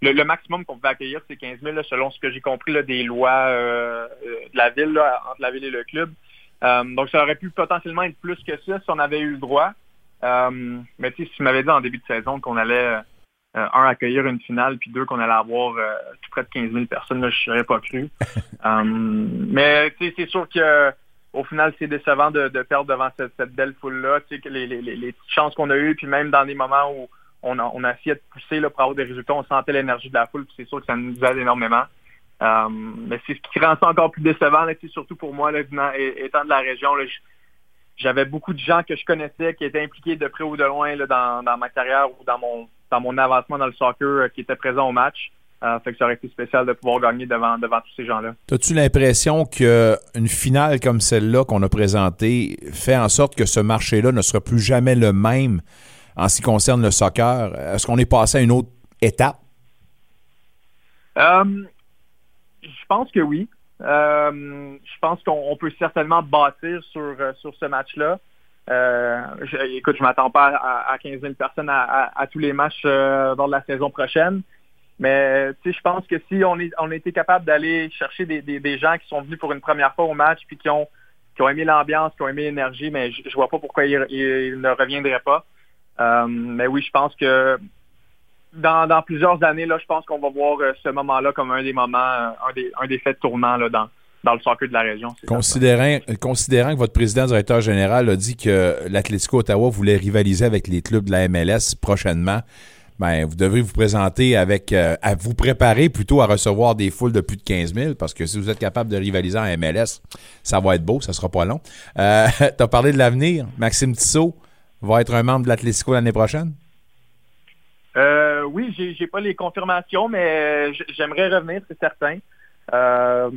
le, maximum qu'on pouvait accueillir, c'est 15 000, selon ce que j'ai compris des lois de la ville, entre la ville et le club. donc, ça aurait pu potentiellement être plus que ça si on avait eu le droit. mais si tu m'avais dit en début de saison qu'on allait, un, accueillir une finale, puis deux, qu'on allait avoir tout près de 15 000 personnes, je serais pas cru. mais c'est sûr que au final, c'est décevant de, perdre devant cette, belle foule-là. Tu sais, que les, petites chances qu'on a eues, puis même dans des moments où on a, essayé de pousser là, pour avoir des résultats, on sentait l'énergie de la foule, puis c'est sûr que ça nous aide énormément. Euh, mais c'est ce qui rend ça encore plus décevant, là, surtout pour moi, étant de la région. j'avais beaucoup de gens que je connaissais qui étaient impliqués de près ou de loin dans, ma carrière ou dans mon dans mon avancement dans le soccer euh, qui étaient présents au match. Euh, fait que ça aurait été spécial de pouvoir gagner devant, devant tous ces gens-là. As-tu l'impression qu'une finale comme celle-là qu'on a présentée fait en sorte que ce marché-là ne sera plus jamais le même en ce qui concerne le soccer? Est-ce qu'on est passé à une autre étape? Euh, je pense que oui. Euh, je pense qu'on peut certainement bâtir sur, sur ce match-là. écoute, je m'attends pas à, 15 000 personnes à, tous les matchs dans la saison prochaine. Mais je pense que si on, est, capable d'aller chercher des, gens qui sont venus pour une première fois au match puis qui ont, aimé l'ambiance, qui ont aimé l'énergie, mais je, ne vois pas pourquoi ils, ne reviendraient pas. Euh, mais oui, je pense que dans, plusieurs années, là, je pense qu'on va voir euh, ce moment-là comme un des moments, euh, un des, faits tournants là, dans, dans le soccer de la région. Considérant, considérant que votre président directeur général a dit que l'Atlético Ottawa voulait rivaliser avec les clubs de la MLS prochainement, ben, vous devez vous présenter avec, euh, à vous préparer plutôt à recevoir des foules de plus de 15 000 parce que si vous êtes capable de rivaliser en MLS, ça va être beau, ça sera pas long. Euh, tu as parlé de l'avenir. Maxime Tissot va être un membre de l'Atlético l'année prochaine? Euh, oui, j'ai pas les confirmations, mais j'aimerais revenir, c'est certain. Euh,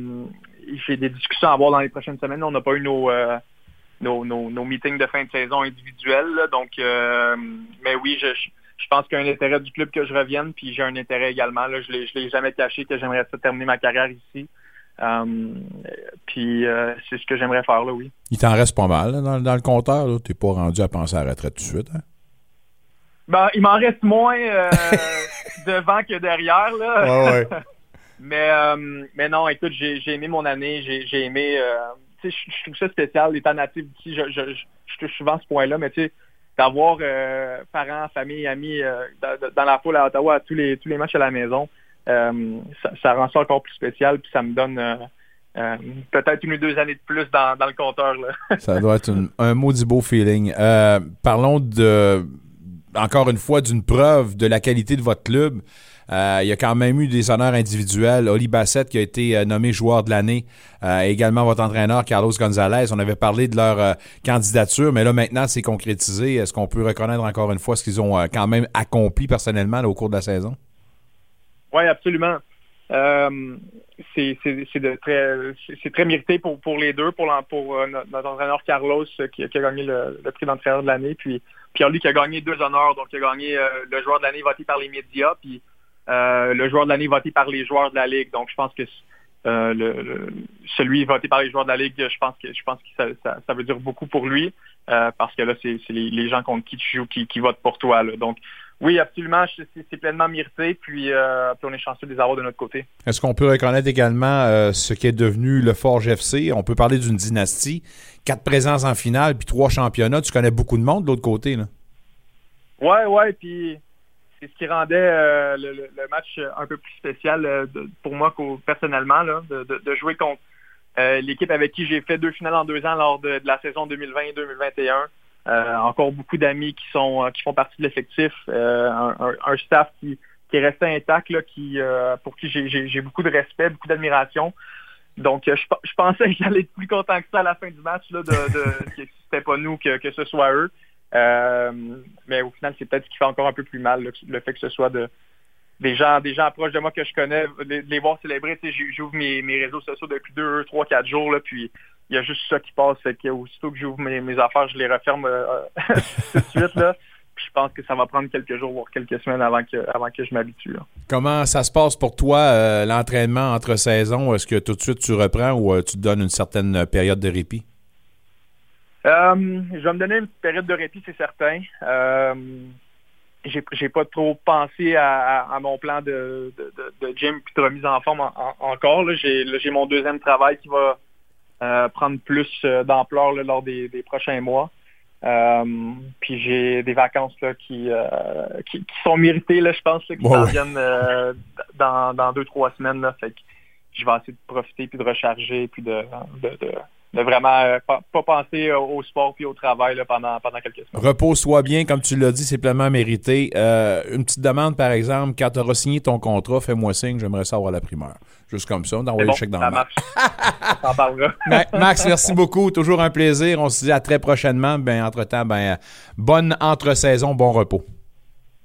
j'ai des discussions à avoir dans les prochaines semaines. On n'a pas eu nos, nos, nos, meetings de fin de saison individuels, donc mais oui, je, je pense qu'il y a un intérêt du club que je revienne, puis j'ai un intérêt également. Là, je ne l'ai jamais caché que j'aimerais terminer ma carrière ici. Euh, puis euh, c'est ce que j'aimerais faire là, oui. Il t'en reste pas mal dans, le compteur. Tu n'es pas rendu à penser à la retraite tout de suite. Hein? Ben, il m'en reste moins euh, devant que derrière. Là. mais, mais non, écoute, j'ai aimé mon année. J'ai aimé. je, je trouve ça spécial, étant natif d'ici. Je, je, je, touche souvent ce point-là, mais tu sais, d'avoir euh, parents, famille, amis euh, dans, la foule à Ottawa à tous les tous les matchs à la maison, euh, ça, rend ça encore plus spécial, puis ça me donne peut-être une ou deux années de plus dans, le compteur. ça doit être un maudit beau feeling. parlons de encore une fois d'une preuve de la qualité de votre club. Euh, il y a quand même eu des honneurs individuels. Oli Bassett qui a été euh, nommé joueur de l'année. Euh, également votre entraîneur Carlos Gonzalez. On avait parlé de leur candidature, mais là maintenant c'est concrétisé. Est-ce qu'on peut reconnaître encore une fois ce qu'ils ont quand même accompli personnellement au cours de la saison? Oui, absolument. c'est très, mérité pour, les deux, pour, pour notre entraîneur Carlos qui, a gagné le, prix d'entraîneur de l'année, puis Pierre-Luc qui a gagné deux honneurs, donc il a gagné le joueur de l'année voté par les médias, puis euh, le joueur de l'année voté par les joueurs de la Ligue. Donc, je pense que euh, le, celui voté par les joueurs de la Ligue, je pense que je pense que ça, veut dire beaucoup pour lui. Euh, parce que là, c'est les, gens contre qui tu joues qui, votent pour toi. Donc, oui, absolument, c'est pleinement mérité, puis, puis, on est chanceux de les avoir de notre côté. Est-ce qu'on peut reconnaître également ce qui est devenu le Forge FC? On peut parler d'une dynastie, quatre présences en finale, puis trois championnats. Tu connais beaucoup de monde de l'autre côté, là? Ouais, ouais, puis c'est ce qui rendait le, match un peu plus spécial pour moi personnellement, de, jouer contre l'équipe avec qui j'ai fait deux finales en deux ans lors de, la saison 2020-2021. encore beaucoup d'amis qui sont qui font partie de l'effectif, un, staff qui, qui est resté intact, pour qui j'ai beaucoup de respect, beaucoup d'admiration. Donc, je, pensais que j'allais être plus content que ça à la fin du match, là, de, que c'était pas nous, que ce soit eux. Euh, mais au final, c'est peut-être ce qui fait encore un peu plus mal, le, fait que ce soit de, des gens des gens proches de moi que je connais, les, voir célébrer. J'ouvre mes, mes réseaux sociaux depuis deux, trois, quatre jours, puis il y a juste ça qui passe. Fait que aussitôt que j'ouvre mes, affaires, je les referme euh, tout de suite. Là. je pense que ça va prendre quelques jours, voire quelques semaines avant que, avant que je m'habitue. Comment ça se passe pour toi, euh, l'entraînement entre saisons? Est-ce que tout de suite tu reprends ou tu te donnes une certaine période de répit? Euh, je vais me donner une période de répit, c'est certain. Euh, j'ai pas trop pensé à, mon plan de, de, gym puis de remise en forme encore. J'ai mon deuxième travail qui va euh, prendre plus euh, d'ampleur lors des, prochains mois. puis j'ai des vacances là, qui, qui, sont méritées, là, je pense, qui s'en viennent dans, dans deux, trois semaines. Là, fait que je vais essayer de profiter puis de recharger puis de, de vraiment euh, pas, penser euh, au sport puis au travail pendant, pendant quelques semaines. Repose-toi bien, comme tu l'as dit, c'est pleinement mérité. Euh, une petite demande, par exemple, quand tu auras signé ton contrat, fais-moi signe, j'aimerais savoir la primeur. Juste comme ça, d'envoyer le chèque dans le match. On parlera. Max, merci beaucoup. Toujours un plaisir. On se dit à très prochainement. Ben, entre-temps, ben, bonne entre-saison, bon repos.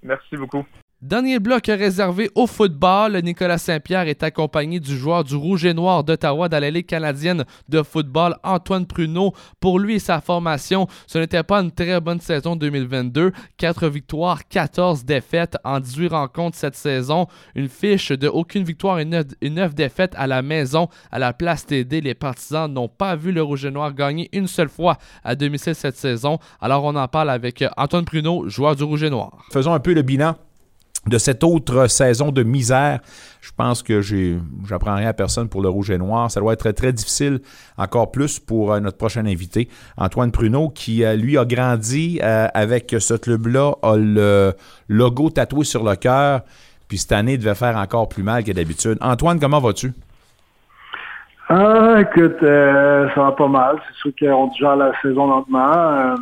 Merci beaucoup. Dernier bloc réservé au football. Nicolas Saint-Pierre est accompagné du joueur du Rouge et Noir d'Ottawa dans la Ligue canadienne de football, Antoine Pruneau. Pour lui et sa formation, ce n'était pas une très bonne saison 2022. 4 victoires, 14 défaites en 18 rencontres cette saison. Une fiche de aucune victoire et 9, défaites à la maison. À la place TD, les partisans n'ont pas vu le Rouge et Noir gagner une seule fois à domicile cette saison. Alors on en parle avec Antoine Pruneau, joueur du Rouge et Noir. Faisons un peu le bilan de cette autre saison de misère. Je pense que j'apprends rien à personne pour le rouge et noir. Ça doit être très, difficile, encore plus pour euh, notre prochain invité, Antoine Pruneau, qui euh, lui a grandi euh, avec ce club-là, a le logo tatoué sur le cœur, puis cette année devait faire encore plus mal que d'habitude. Antoine, comment vas-tu? Ah, écoute, ça va pas mal. C'est sûr qu'on déjà la saison lentement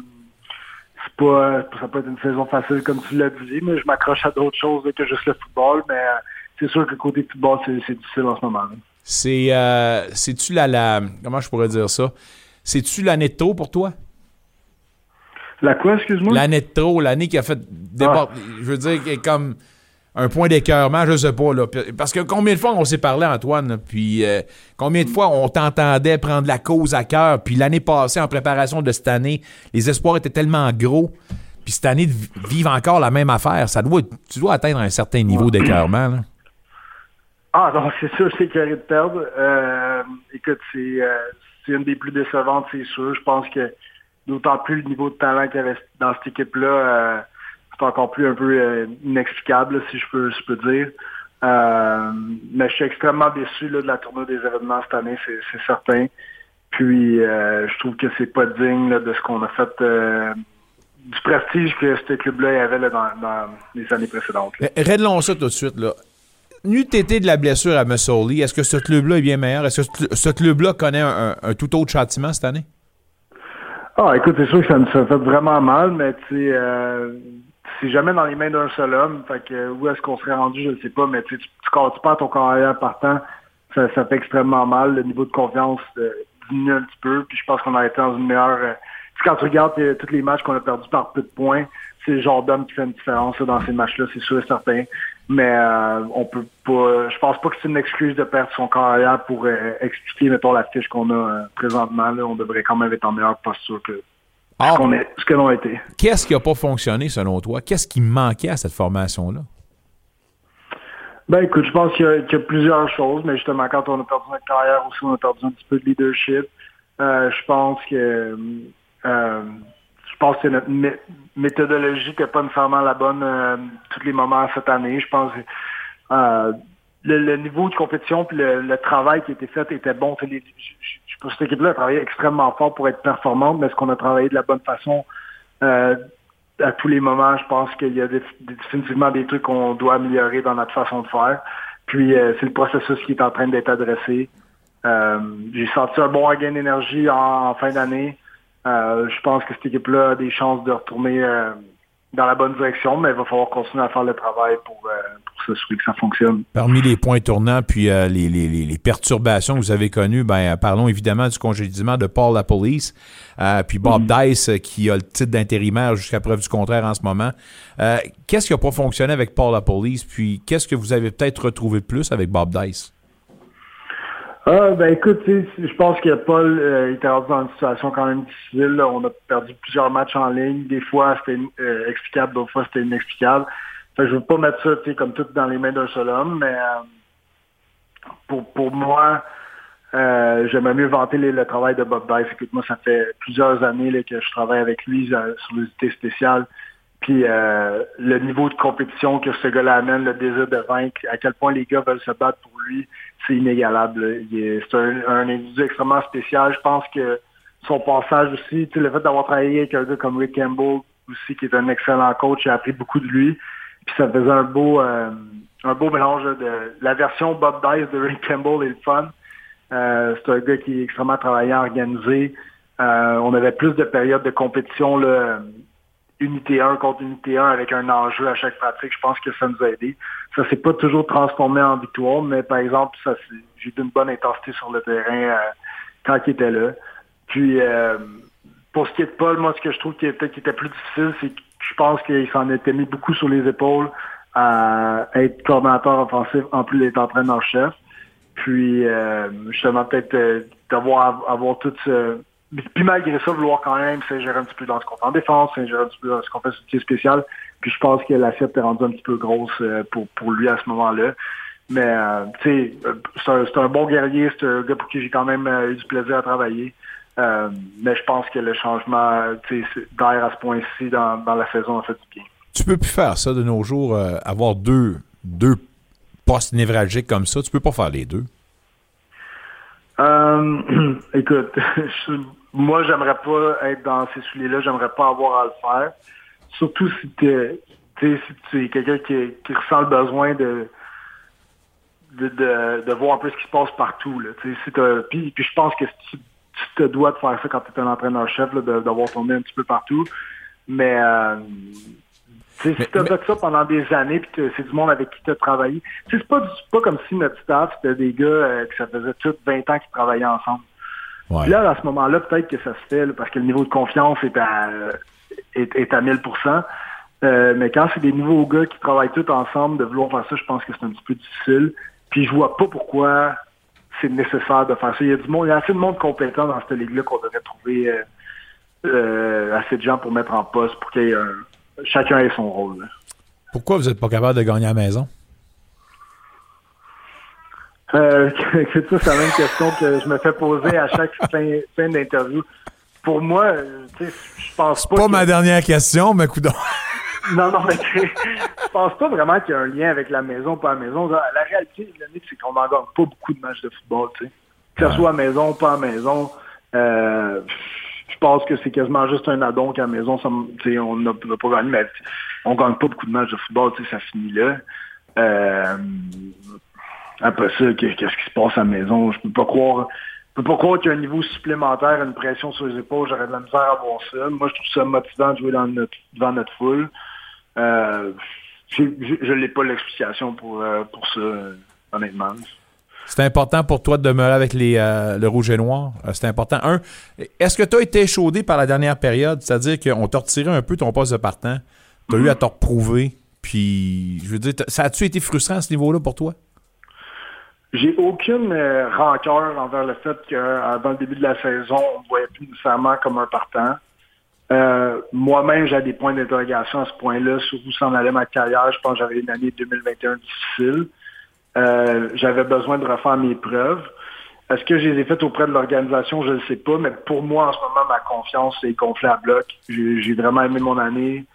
pas, ça peut être une saison facile comme tu l'as dit, mais je m'accroche à d'autres choses que juste le football. Mais euh, c'est sûr que côté football, c'est, difficile en ce moment. C'est, euh, c'est-tu la, la, comment je pourrais dire ça? C'est-tu l'année de trop pour toi? La quoi, excuse-moi? L'année de trop, l'année qui a fait ah. Je veux dire, comme un point d'écœurement, je sais pas. Là, parce que combien de fois on s'est parlé, Antoine, puis euh, combien de fois on t'entendait prendre la cause à cœur, puis l'année passée, en préparation de cette année, les espoirs étaient tellement gros, puis cette année, de vivre encore la même affaire, ça doit, tu dois atteindre un certain niveau d'écœurement. Ah non, c'est sûr, c'est carré de perdre. Euh, écoute, c'est, euh, c'est une des plus décevantes, c'est sûr. Je pense que d'autant plus le niveau de talent qu'il y avait dans cette équipe-là c'est encore plus un peu euh, inexplicable, si je peux, je peux dire. Euh, mais je suis extrêmement déçu de la tournée des événements cette année, c'est certain. Puis euh, je trouve que c'est pas digne de ce qu'on a fait du prestige que ce club-là avait dans, les années précédentes. Réglons ça tout de suite. Là. N'eût été de la blessure à Mussolini, est-ce que ce club-là est bien meilleur? Est-ce que ce club-là connaît un, tout autre châtiment cette année? Ah, écoute, c'est sûr que ça me fait vraiment mal, mais tu sais, c'est jamais dans les mains d'un seul homme. Que où est-ce qu'on serait rendu, je ne sais pas, mais tu, tu, tu pas ton carrière partant, ça, ça fait extrêmement mal. Le niveau de confiance euh, diminue un petit peu. Puis je pense qu'on a été dans une meilleure. Euh, quand tu regardes euh, tous les matchs qu'on a perdus par peu de points, c'est le genre d'homme qui fait une différence dans ces matchs-là, c'est sûr et certain. Mais on peut pas. Je pense pas que c'est une excuse de perdre son carrière pour expliquer, mettons, la fiche qu'on a présentement. On devrait quand même être en meilleure posture que ce que l'on été. Qu'est-ce qui n'a pas fonctionné selon toi? Qu'est-ce qui manquait à cette formation-là? Ben écoute, je pense qu'il y, a plusieurs choses, mais justement, quand on a perdu notre carrière aussi, on a perdu un petit peu de leadership. Euh, je pense que euh, je pense que notre méthodologie n'était pas nécessairement la bonne euh, tous les moments cette année. Je pense que euh, le, niveau de compétition puis le, travail qui a été fait était bon. Les, je, pense que cette équipe-là a travaillé extrêmement fort pour être performante, mais est-ce qu'on a travaillé de la bonne façon? Euh, à tous les moments? Je pense qu'il y a définitivement des trucs qu'on doit améliorer dans notre façon de faire. Puis c'est le processus qui est en train d'être adressé. J'ai senti un bon regain d'énergie en fin d'année. Euh, je pense que cette équipe-là a des chances de retourner euh, dans la bonne direction, mais il va falloir continuer à faire le travail pour, euh, pour s'assurer que ça fonctionne. Parmi les points tournants puis les, les, les, perturbations que vous avez connues, ben, parlons évidemment du congédiement de Paul La Police, puis Bob mm-hmm. Dice qui a le titre d'intérimaire jusqu'à preuve du contraire en ce moment. qu'est-ce qui n'a pas fonctionné avec Paul La Police, puis qu'est-ce que vous avez peut-être retrouvé de plus avec Bob Dice? Ah, ben écoute, je pense que Paul euh, était dans une situation quand même difficile. On a perdu plusieurs matchs en ligne. Des fois, c'était euh, explicable, d'autres fois, c'était inexplicable. Fait je veux pas mettre ça comme tout dans les mains d'un seul homme, mais euh, pour, pour moi, euh, j'aimerais mieux vanter le travail de Bob Dice. Écoute, moi, ça fait plusieurs années là, que je travaille avec lui sur les unités spéciales. Puis le niveau de compétition que ce gars-là amène, le désir de vaincre, à quel point les gars veulent se battre pour lui, c'est inégalable. C'est un, individu extrêmement spécial. Je pense que son passage aussi, le fait d'avoir travaillé avec un gars comme Rick Campbell aussi, qui est un excellent coach, j'ai appris beaucoup de lui. Puis ça faisait un beau euh, un beau mélange de la version Bob Dice de Rick Campbell et le fun. Euh, c'est un gars qui est extrêmement travaillant, organisé. Euh, on avait plus de périodes de compétition là, unité 1 contre unité 1 avec un enjeu à chaque pratique, je pense que ça nous a aidé. Ça s'est pas toujours transformé en victoire, mais par exemple, ça j'ai eu une bonne intensité sur le terrain euh, quand il était là. Puis euh, pour ce qui est de Paul, moi ce que je trouve qui était, qui était plus difficile, c'est je pense qu'il s'en était mis beaucoup sur les épaules à être coordinateur offensif en plus d'être entraîneur-chef. Puis euh, justement peut-être euh, d'avoir avoir tout ce puis malgré ça, vouloir quand même s'ingérer un petit peu dans ce qu'on fait en défense, s'ingérer un petit peu dans ce qu'on fait sur spécial. Puis je pense que l'assiette est rendue un petit peu grosse euh, pour, pour lui à ce moment-là. Mais euh, tu sais, c'est un, un, bon guerrier, c'est un gars pour qui j'ai quand même eu du plaisir à travailler. Mais je pense que le changement d'air à ce point-ci dans, dans la saison a fait du bien. Tu peux plus faire ça de nos jours, avoir deux, deux postes névralgiques comme ça. Tu peux pas faire les deux. Euh, écoute, moi, j'aimerais pas être dans ces souliers-là, j'aimerais pas avoir à le faire. Surtout si, es, si tu es quelqu'un qui, qui, ressent le besoin de de, de, voir un peu ce qui se passe partout. Là. Si puis, puis je pense que tu, te dois de faire ça quand tu es un entraîneur-chef, d'avoir ton nez un petit peu partout. Mais euh, si tu as fait ça pendant des années, puis c'est du monde avec qui tu as travaillé, c'est pas, pas comme si notre staff, c'était des gars euh, que ça faisait tout 20 ans qu'ils travaillaient ensemble. là, à ce moment-là, peut-être que ça se fait, parce que le niveau de confiance est à, est, est à 1000% euh, Mais quand c'est des nouveaux gars qui travaillent tous ensemble, de vouloir faire ça, je pense que c'est un petit peu difficile. Puis je vois pas pourquoi c'est nécessaire de faire ça. Il y a du monde, il y a assez de monde compétent dans cette ligue-là qu'on devrait trouver euh, euh, assez de gens pour mettre en poste pour qu'il y ait un chacun ait son rôle. Pourquoi vous n'êtes pas capable de gagner à la maison? Euh, c'est la même question que je me fais poser à chaque fin, d'interview. Pour moi, je pense pas. pas ma dernière question, mais coudons. non, non, mais je pense pas vraiment qu'il y a un lien avec la maison, pas à la maison. La réalité, c'est qu'on n'en gagne pas beaucoup de matchs de football, tu sais. Que ce soit à maison, pas à maison. Euh, je pense que c'est quasiment juste un addon qu'à la maison, ça, on n'a pas gagné, mais on gagne pas beaucoup de matchs de football, ça finit là. Euh, après ça, qu'est-ce qui se passe à la maison? Je peux pas croire. Je peux pas croire qu'il y a un niveau supplémentaire, une pression sur les épaules, j'aurais de la misère à voir ça. Moi, je trouve ça motivant de jouer dans notre, devant notre foule. Euh, je n'ai pas l'explication pour, euh, pour ça, honnêtement. C'est important pour toi de demeurer avec les, euh, le rouge et noir. C'est important. Un, est-ce que tu as été chaudé par la dernière période? C'est-à-dire qu'on t'a retiré un peu ton poste de partant. Tu as eu à te reprouver. Puis, je veux dire, ça a-tu été frustrant à ce niveau-là pour toi? J'ai aucune euh, rancœur envers le fait que dans le début de la saison, on ne voyait plus nécessairement comme un partant. Moi-même, j'ai des points d'interrogation à ce point-là sur où s'en allait ma carrière. Je pense que j'avais une année 2021 difficile. Euh, j'avais besoin de refaire mes preuves. Est-ce que je les ai faites auprès de l'organisation? Je ne sais pas, mais pour moi, en ce moment, ma confiance est gonflée à bloc. J'ai vraiment aimé mon année.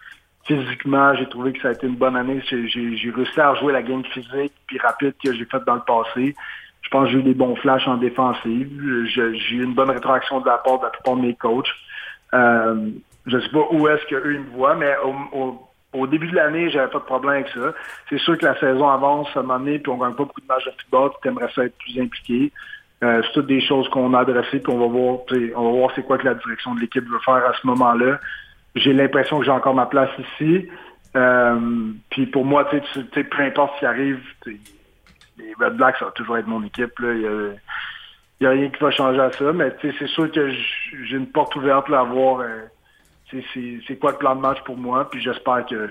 Physiquement, j'ai trouvé que ça a été une bonne année. J'ai réussi à rejouer la game physique puis rapide que j'ai faite dans le passé. Je pense que j'ai eu des bons flashs en défensive. J'ai eu une bonne rétroaction de la part de la plupart de mes coachs. Euh, je ne sais pas où est-ce qu'eux ils me voient, mais au, début de l'année, j'avais pas de problème avec ça. C'est sûr que la saison avance à un moment donné, puis on gagne pas beaucoup de matchs de football, tu aimerais ça être plus impliqué. Euh, c'est toutes des choses qu'on a adressées, puis on va voir, on va voir c'est quoi que la direction de l'équipe veut faire à ce moment-là. J'ai l'impression que j'ai encore ma place ici. Euh, puis pour moi, tu sais, peu importe ce qui arrive, les Red Blacks, ça va toujours être mon équipe. Il n'y a, rien qui va changer à ça, mais c'est sûr que j'ai une porte ouverte à voir euh, c'est quoi le plan de match pour moi? Puis j'espère que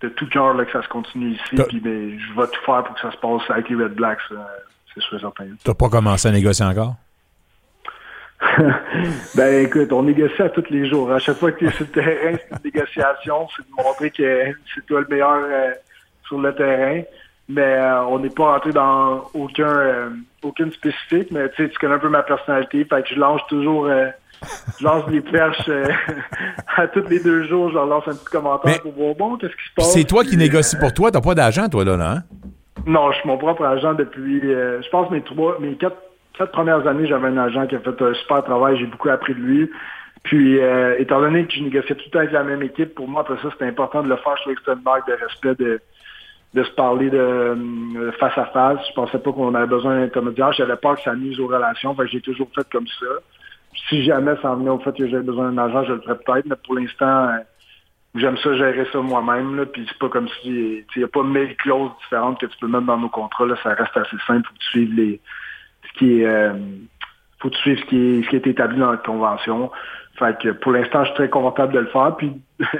de tout cœur que ça se continue ici. Puis ben, je vais tout faire pour que ça se passe avec les Red Blacks. Euh, c'est sûr et certain. Tu n'as pas commencé à négocier encore? ben écoute, on négocie à tous les jours. À chaque fois que tu es sur le terrain, c'est une négociation, c'est de montrer que c'est toi le meilleur euh, sur le terrain mais euh, on n'est pas rentré dans aucun euh, aucune spécifique, mais tu sais, tu connais un peu ma personnalité, fait que je lance toujours euh, je lance des perches à tous les deux jours, je leur lance un petit commentaire pour voir bon, qu'est-ce qui se passe. C'est toi qui négocies pour toi, t'as pas d'agent toi là, là hein? Non, je suis mon propre agent depuis je pense mes trois mes quatre, quatre premières années, j'avais un agent qui a fait un super travail, j'ai beaucoup appris de lui. Puis, étant donné que je négociais tout le temps avec la même équipe, pour moi, après ça, c'était important de le faire sur une marque de respect de, de se parler de euh, face à face. Je pensais pas qu'on avait besoin d'un intermédiaire. J'avais peur que ça nuise aux relations. Fait j'ai toujours fait comme ça. Si jamais ça en venait au fait que j'avais besoin d'un agent, je le ferais peut-être, mais pour l'instant, euh, j'aime ça gérer ça moi-même. Puis c'est pas comme si il n'y a pas mille clauses différentes que tu peux mettre dans nos contrats. Là, ça reste assez simple. Faut que tu suives les ce qui est euh, faut que suives ce qui est ce qui est établi dans la convention. Fait que pour l'instant, je suis très confortable de le faire. Puis,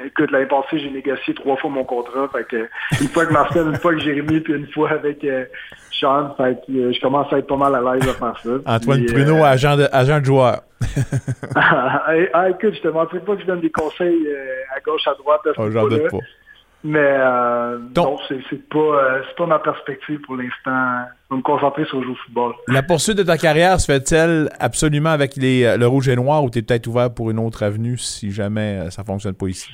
écoute, l'année passée, j'ai négocié trois fois mon contrat. Fait que une fois que Marcel, une fois que Jérémy, puis une fois avec euh, Sean. Fait que euh, je commence à être pas mal à l'aise à faire ça. Antoine Pruneau, euh, agent, de, agent de joueur. ah, écoute, je te montrerai pas que je donne des conseils à gauche, à droite. Oh, J'en doute pas. Mais euh, non, c'est pas, euh, pas ma perspective pour l'instant. Je vais me concentrer sur le jeu au football. La poursuite de ta carrière se fait-elle absolument avec les, euh, le rouge et noir ou tu es peut-être ouvert pour une autre avenue si jamais euh, ça fonctionne pas ici?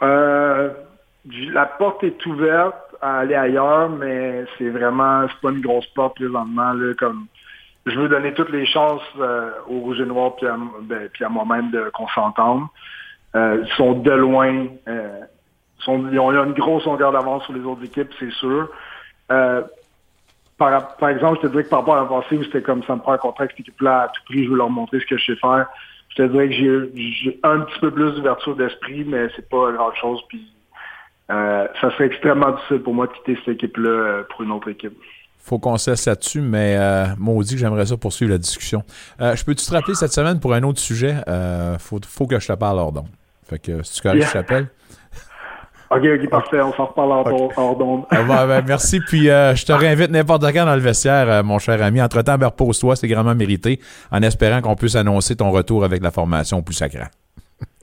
la porte est ouverte à aller ailleurs, mais c'est vraiment c'est pas une grosse porte présentement. Là, comme je veux donner toutes les chances au rouge et noir puis à, ben, à moi-même qu'on s'entende. ils sont de loin ils ont une grosse longueur d'avance sur les autres équipes, c'est sûr. Euh, par, par, exemple, je te dirais que par rapport à la passée où c'était comme ça me prend un contrat avec cette équipe-là à tout prix, je veux leur montrer ce que je sais faire. Je te dirais que j'ai un petit peu plus d'ouverture d'esprit, mais c'est pas grand chose. Puis euh, ça serait extrêmement difficile pour moi de quitter cette équipe-là euh, pour une autre équipe. Faut qu'on cesse là-dessus, mais euh, maudit que j'aimerais ça poursuivre la discussion. Euh, je peux-tu te rappeler cette semaine pour un autre sujet? Euh, faut, faut que je te parle hors d'onde. Fait que si tu correct, je t'appelle. OK, OK, parfait. On s'en reparle hors d'onde. Ah, ben, merci. Puis euh, je te réinvite n'importe quand dans le vestiaire, euh, mon cher ami. Entre-temps, ben, repose-toi, c'est grandement mérité, en espérant qu'on puisse annoncer ton retour avec la formation plus sacrée.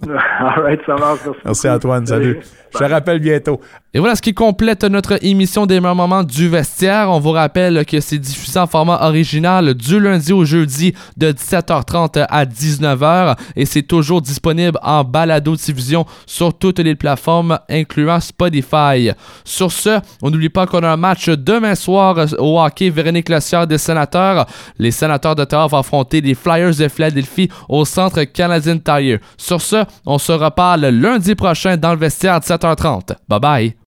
All ça marche. Merci, Antoine. Salut. Je te rappelle bientôt. Et voilà ce qui complète notre émission des meilleurs moments du vestiaire. On vous rappelle que c'est diffusé en format original du lundi au jeudi de 17h30 à 19h et c'est toujours disponible en balado-diffusion sur toutes les plateformes, incluant Spotify. Sur ce, on n'oublie pas qu'on a un match demain soir au hockey Véronique Lossière des sénateurs. Les sénateurs d'Ottawa vont affronter les Flyers de Philadelphie au centre Canadian Tire. Sur ce, on se reparle lundi prochain dans le vestiaire à 17h30. Bye bye.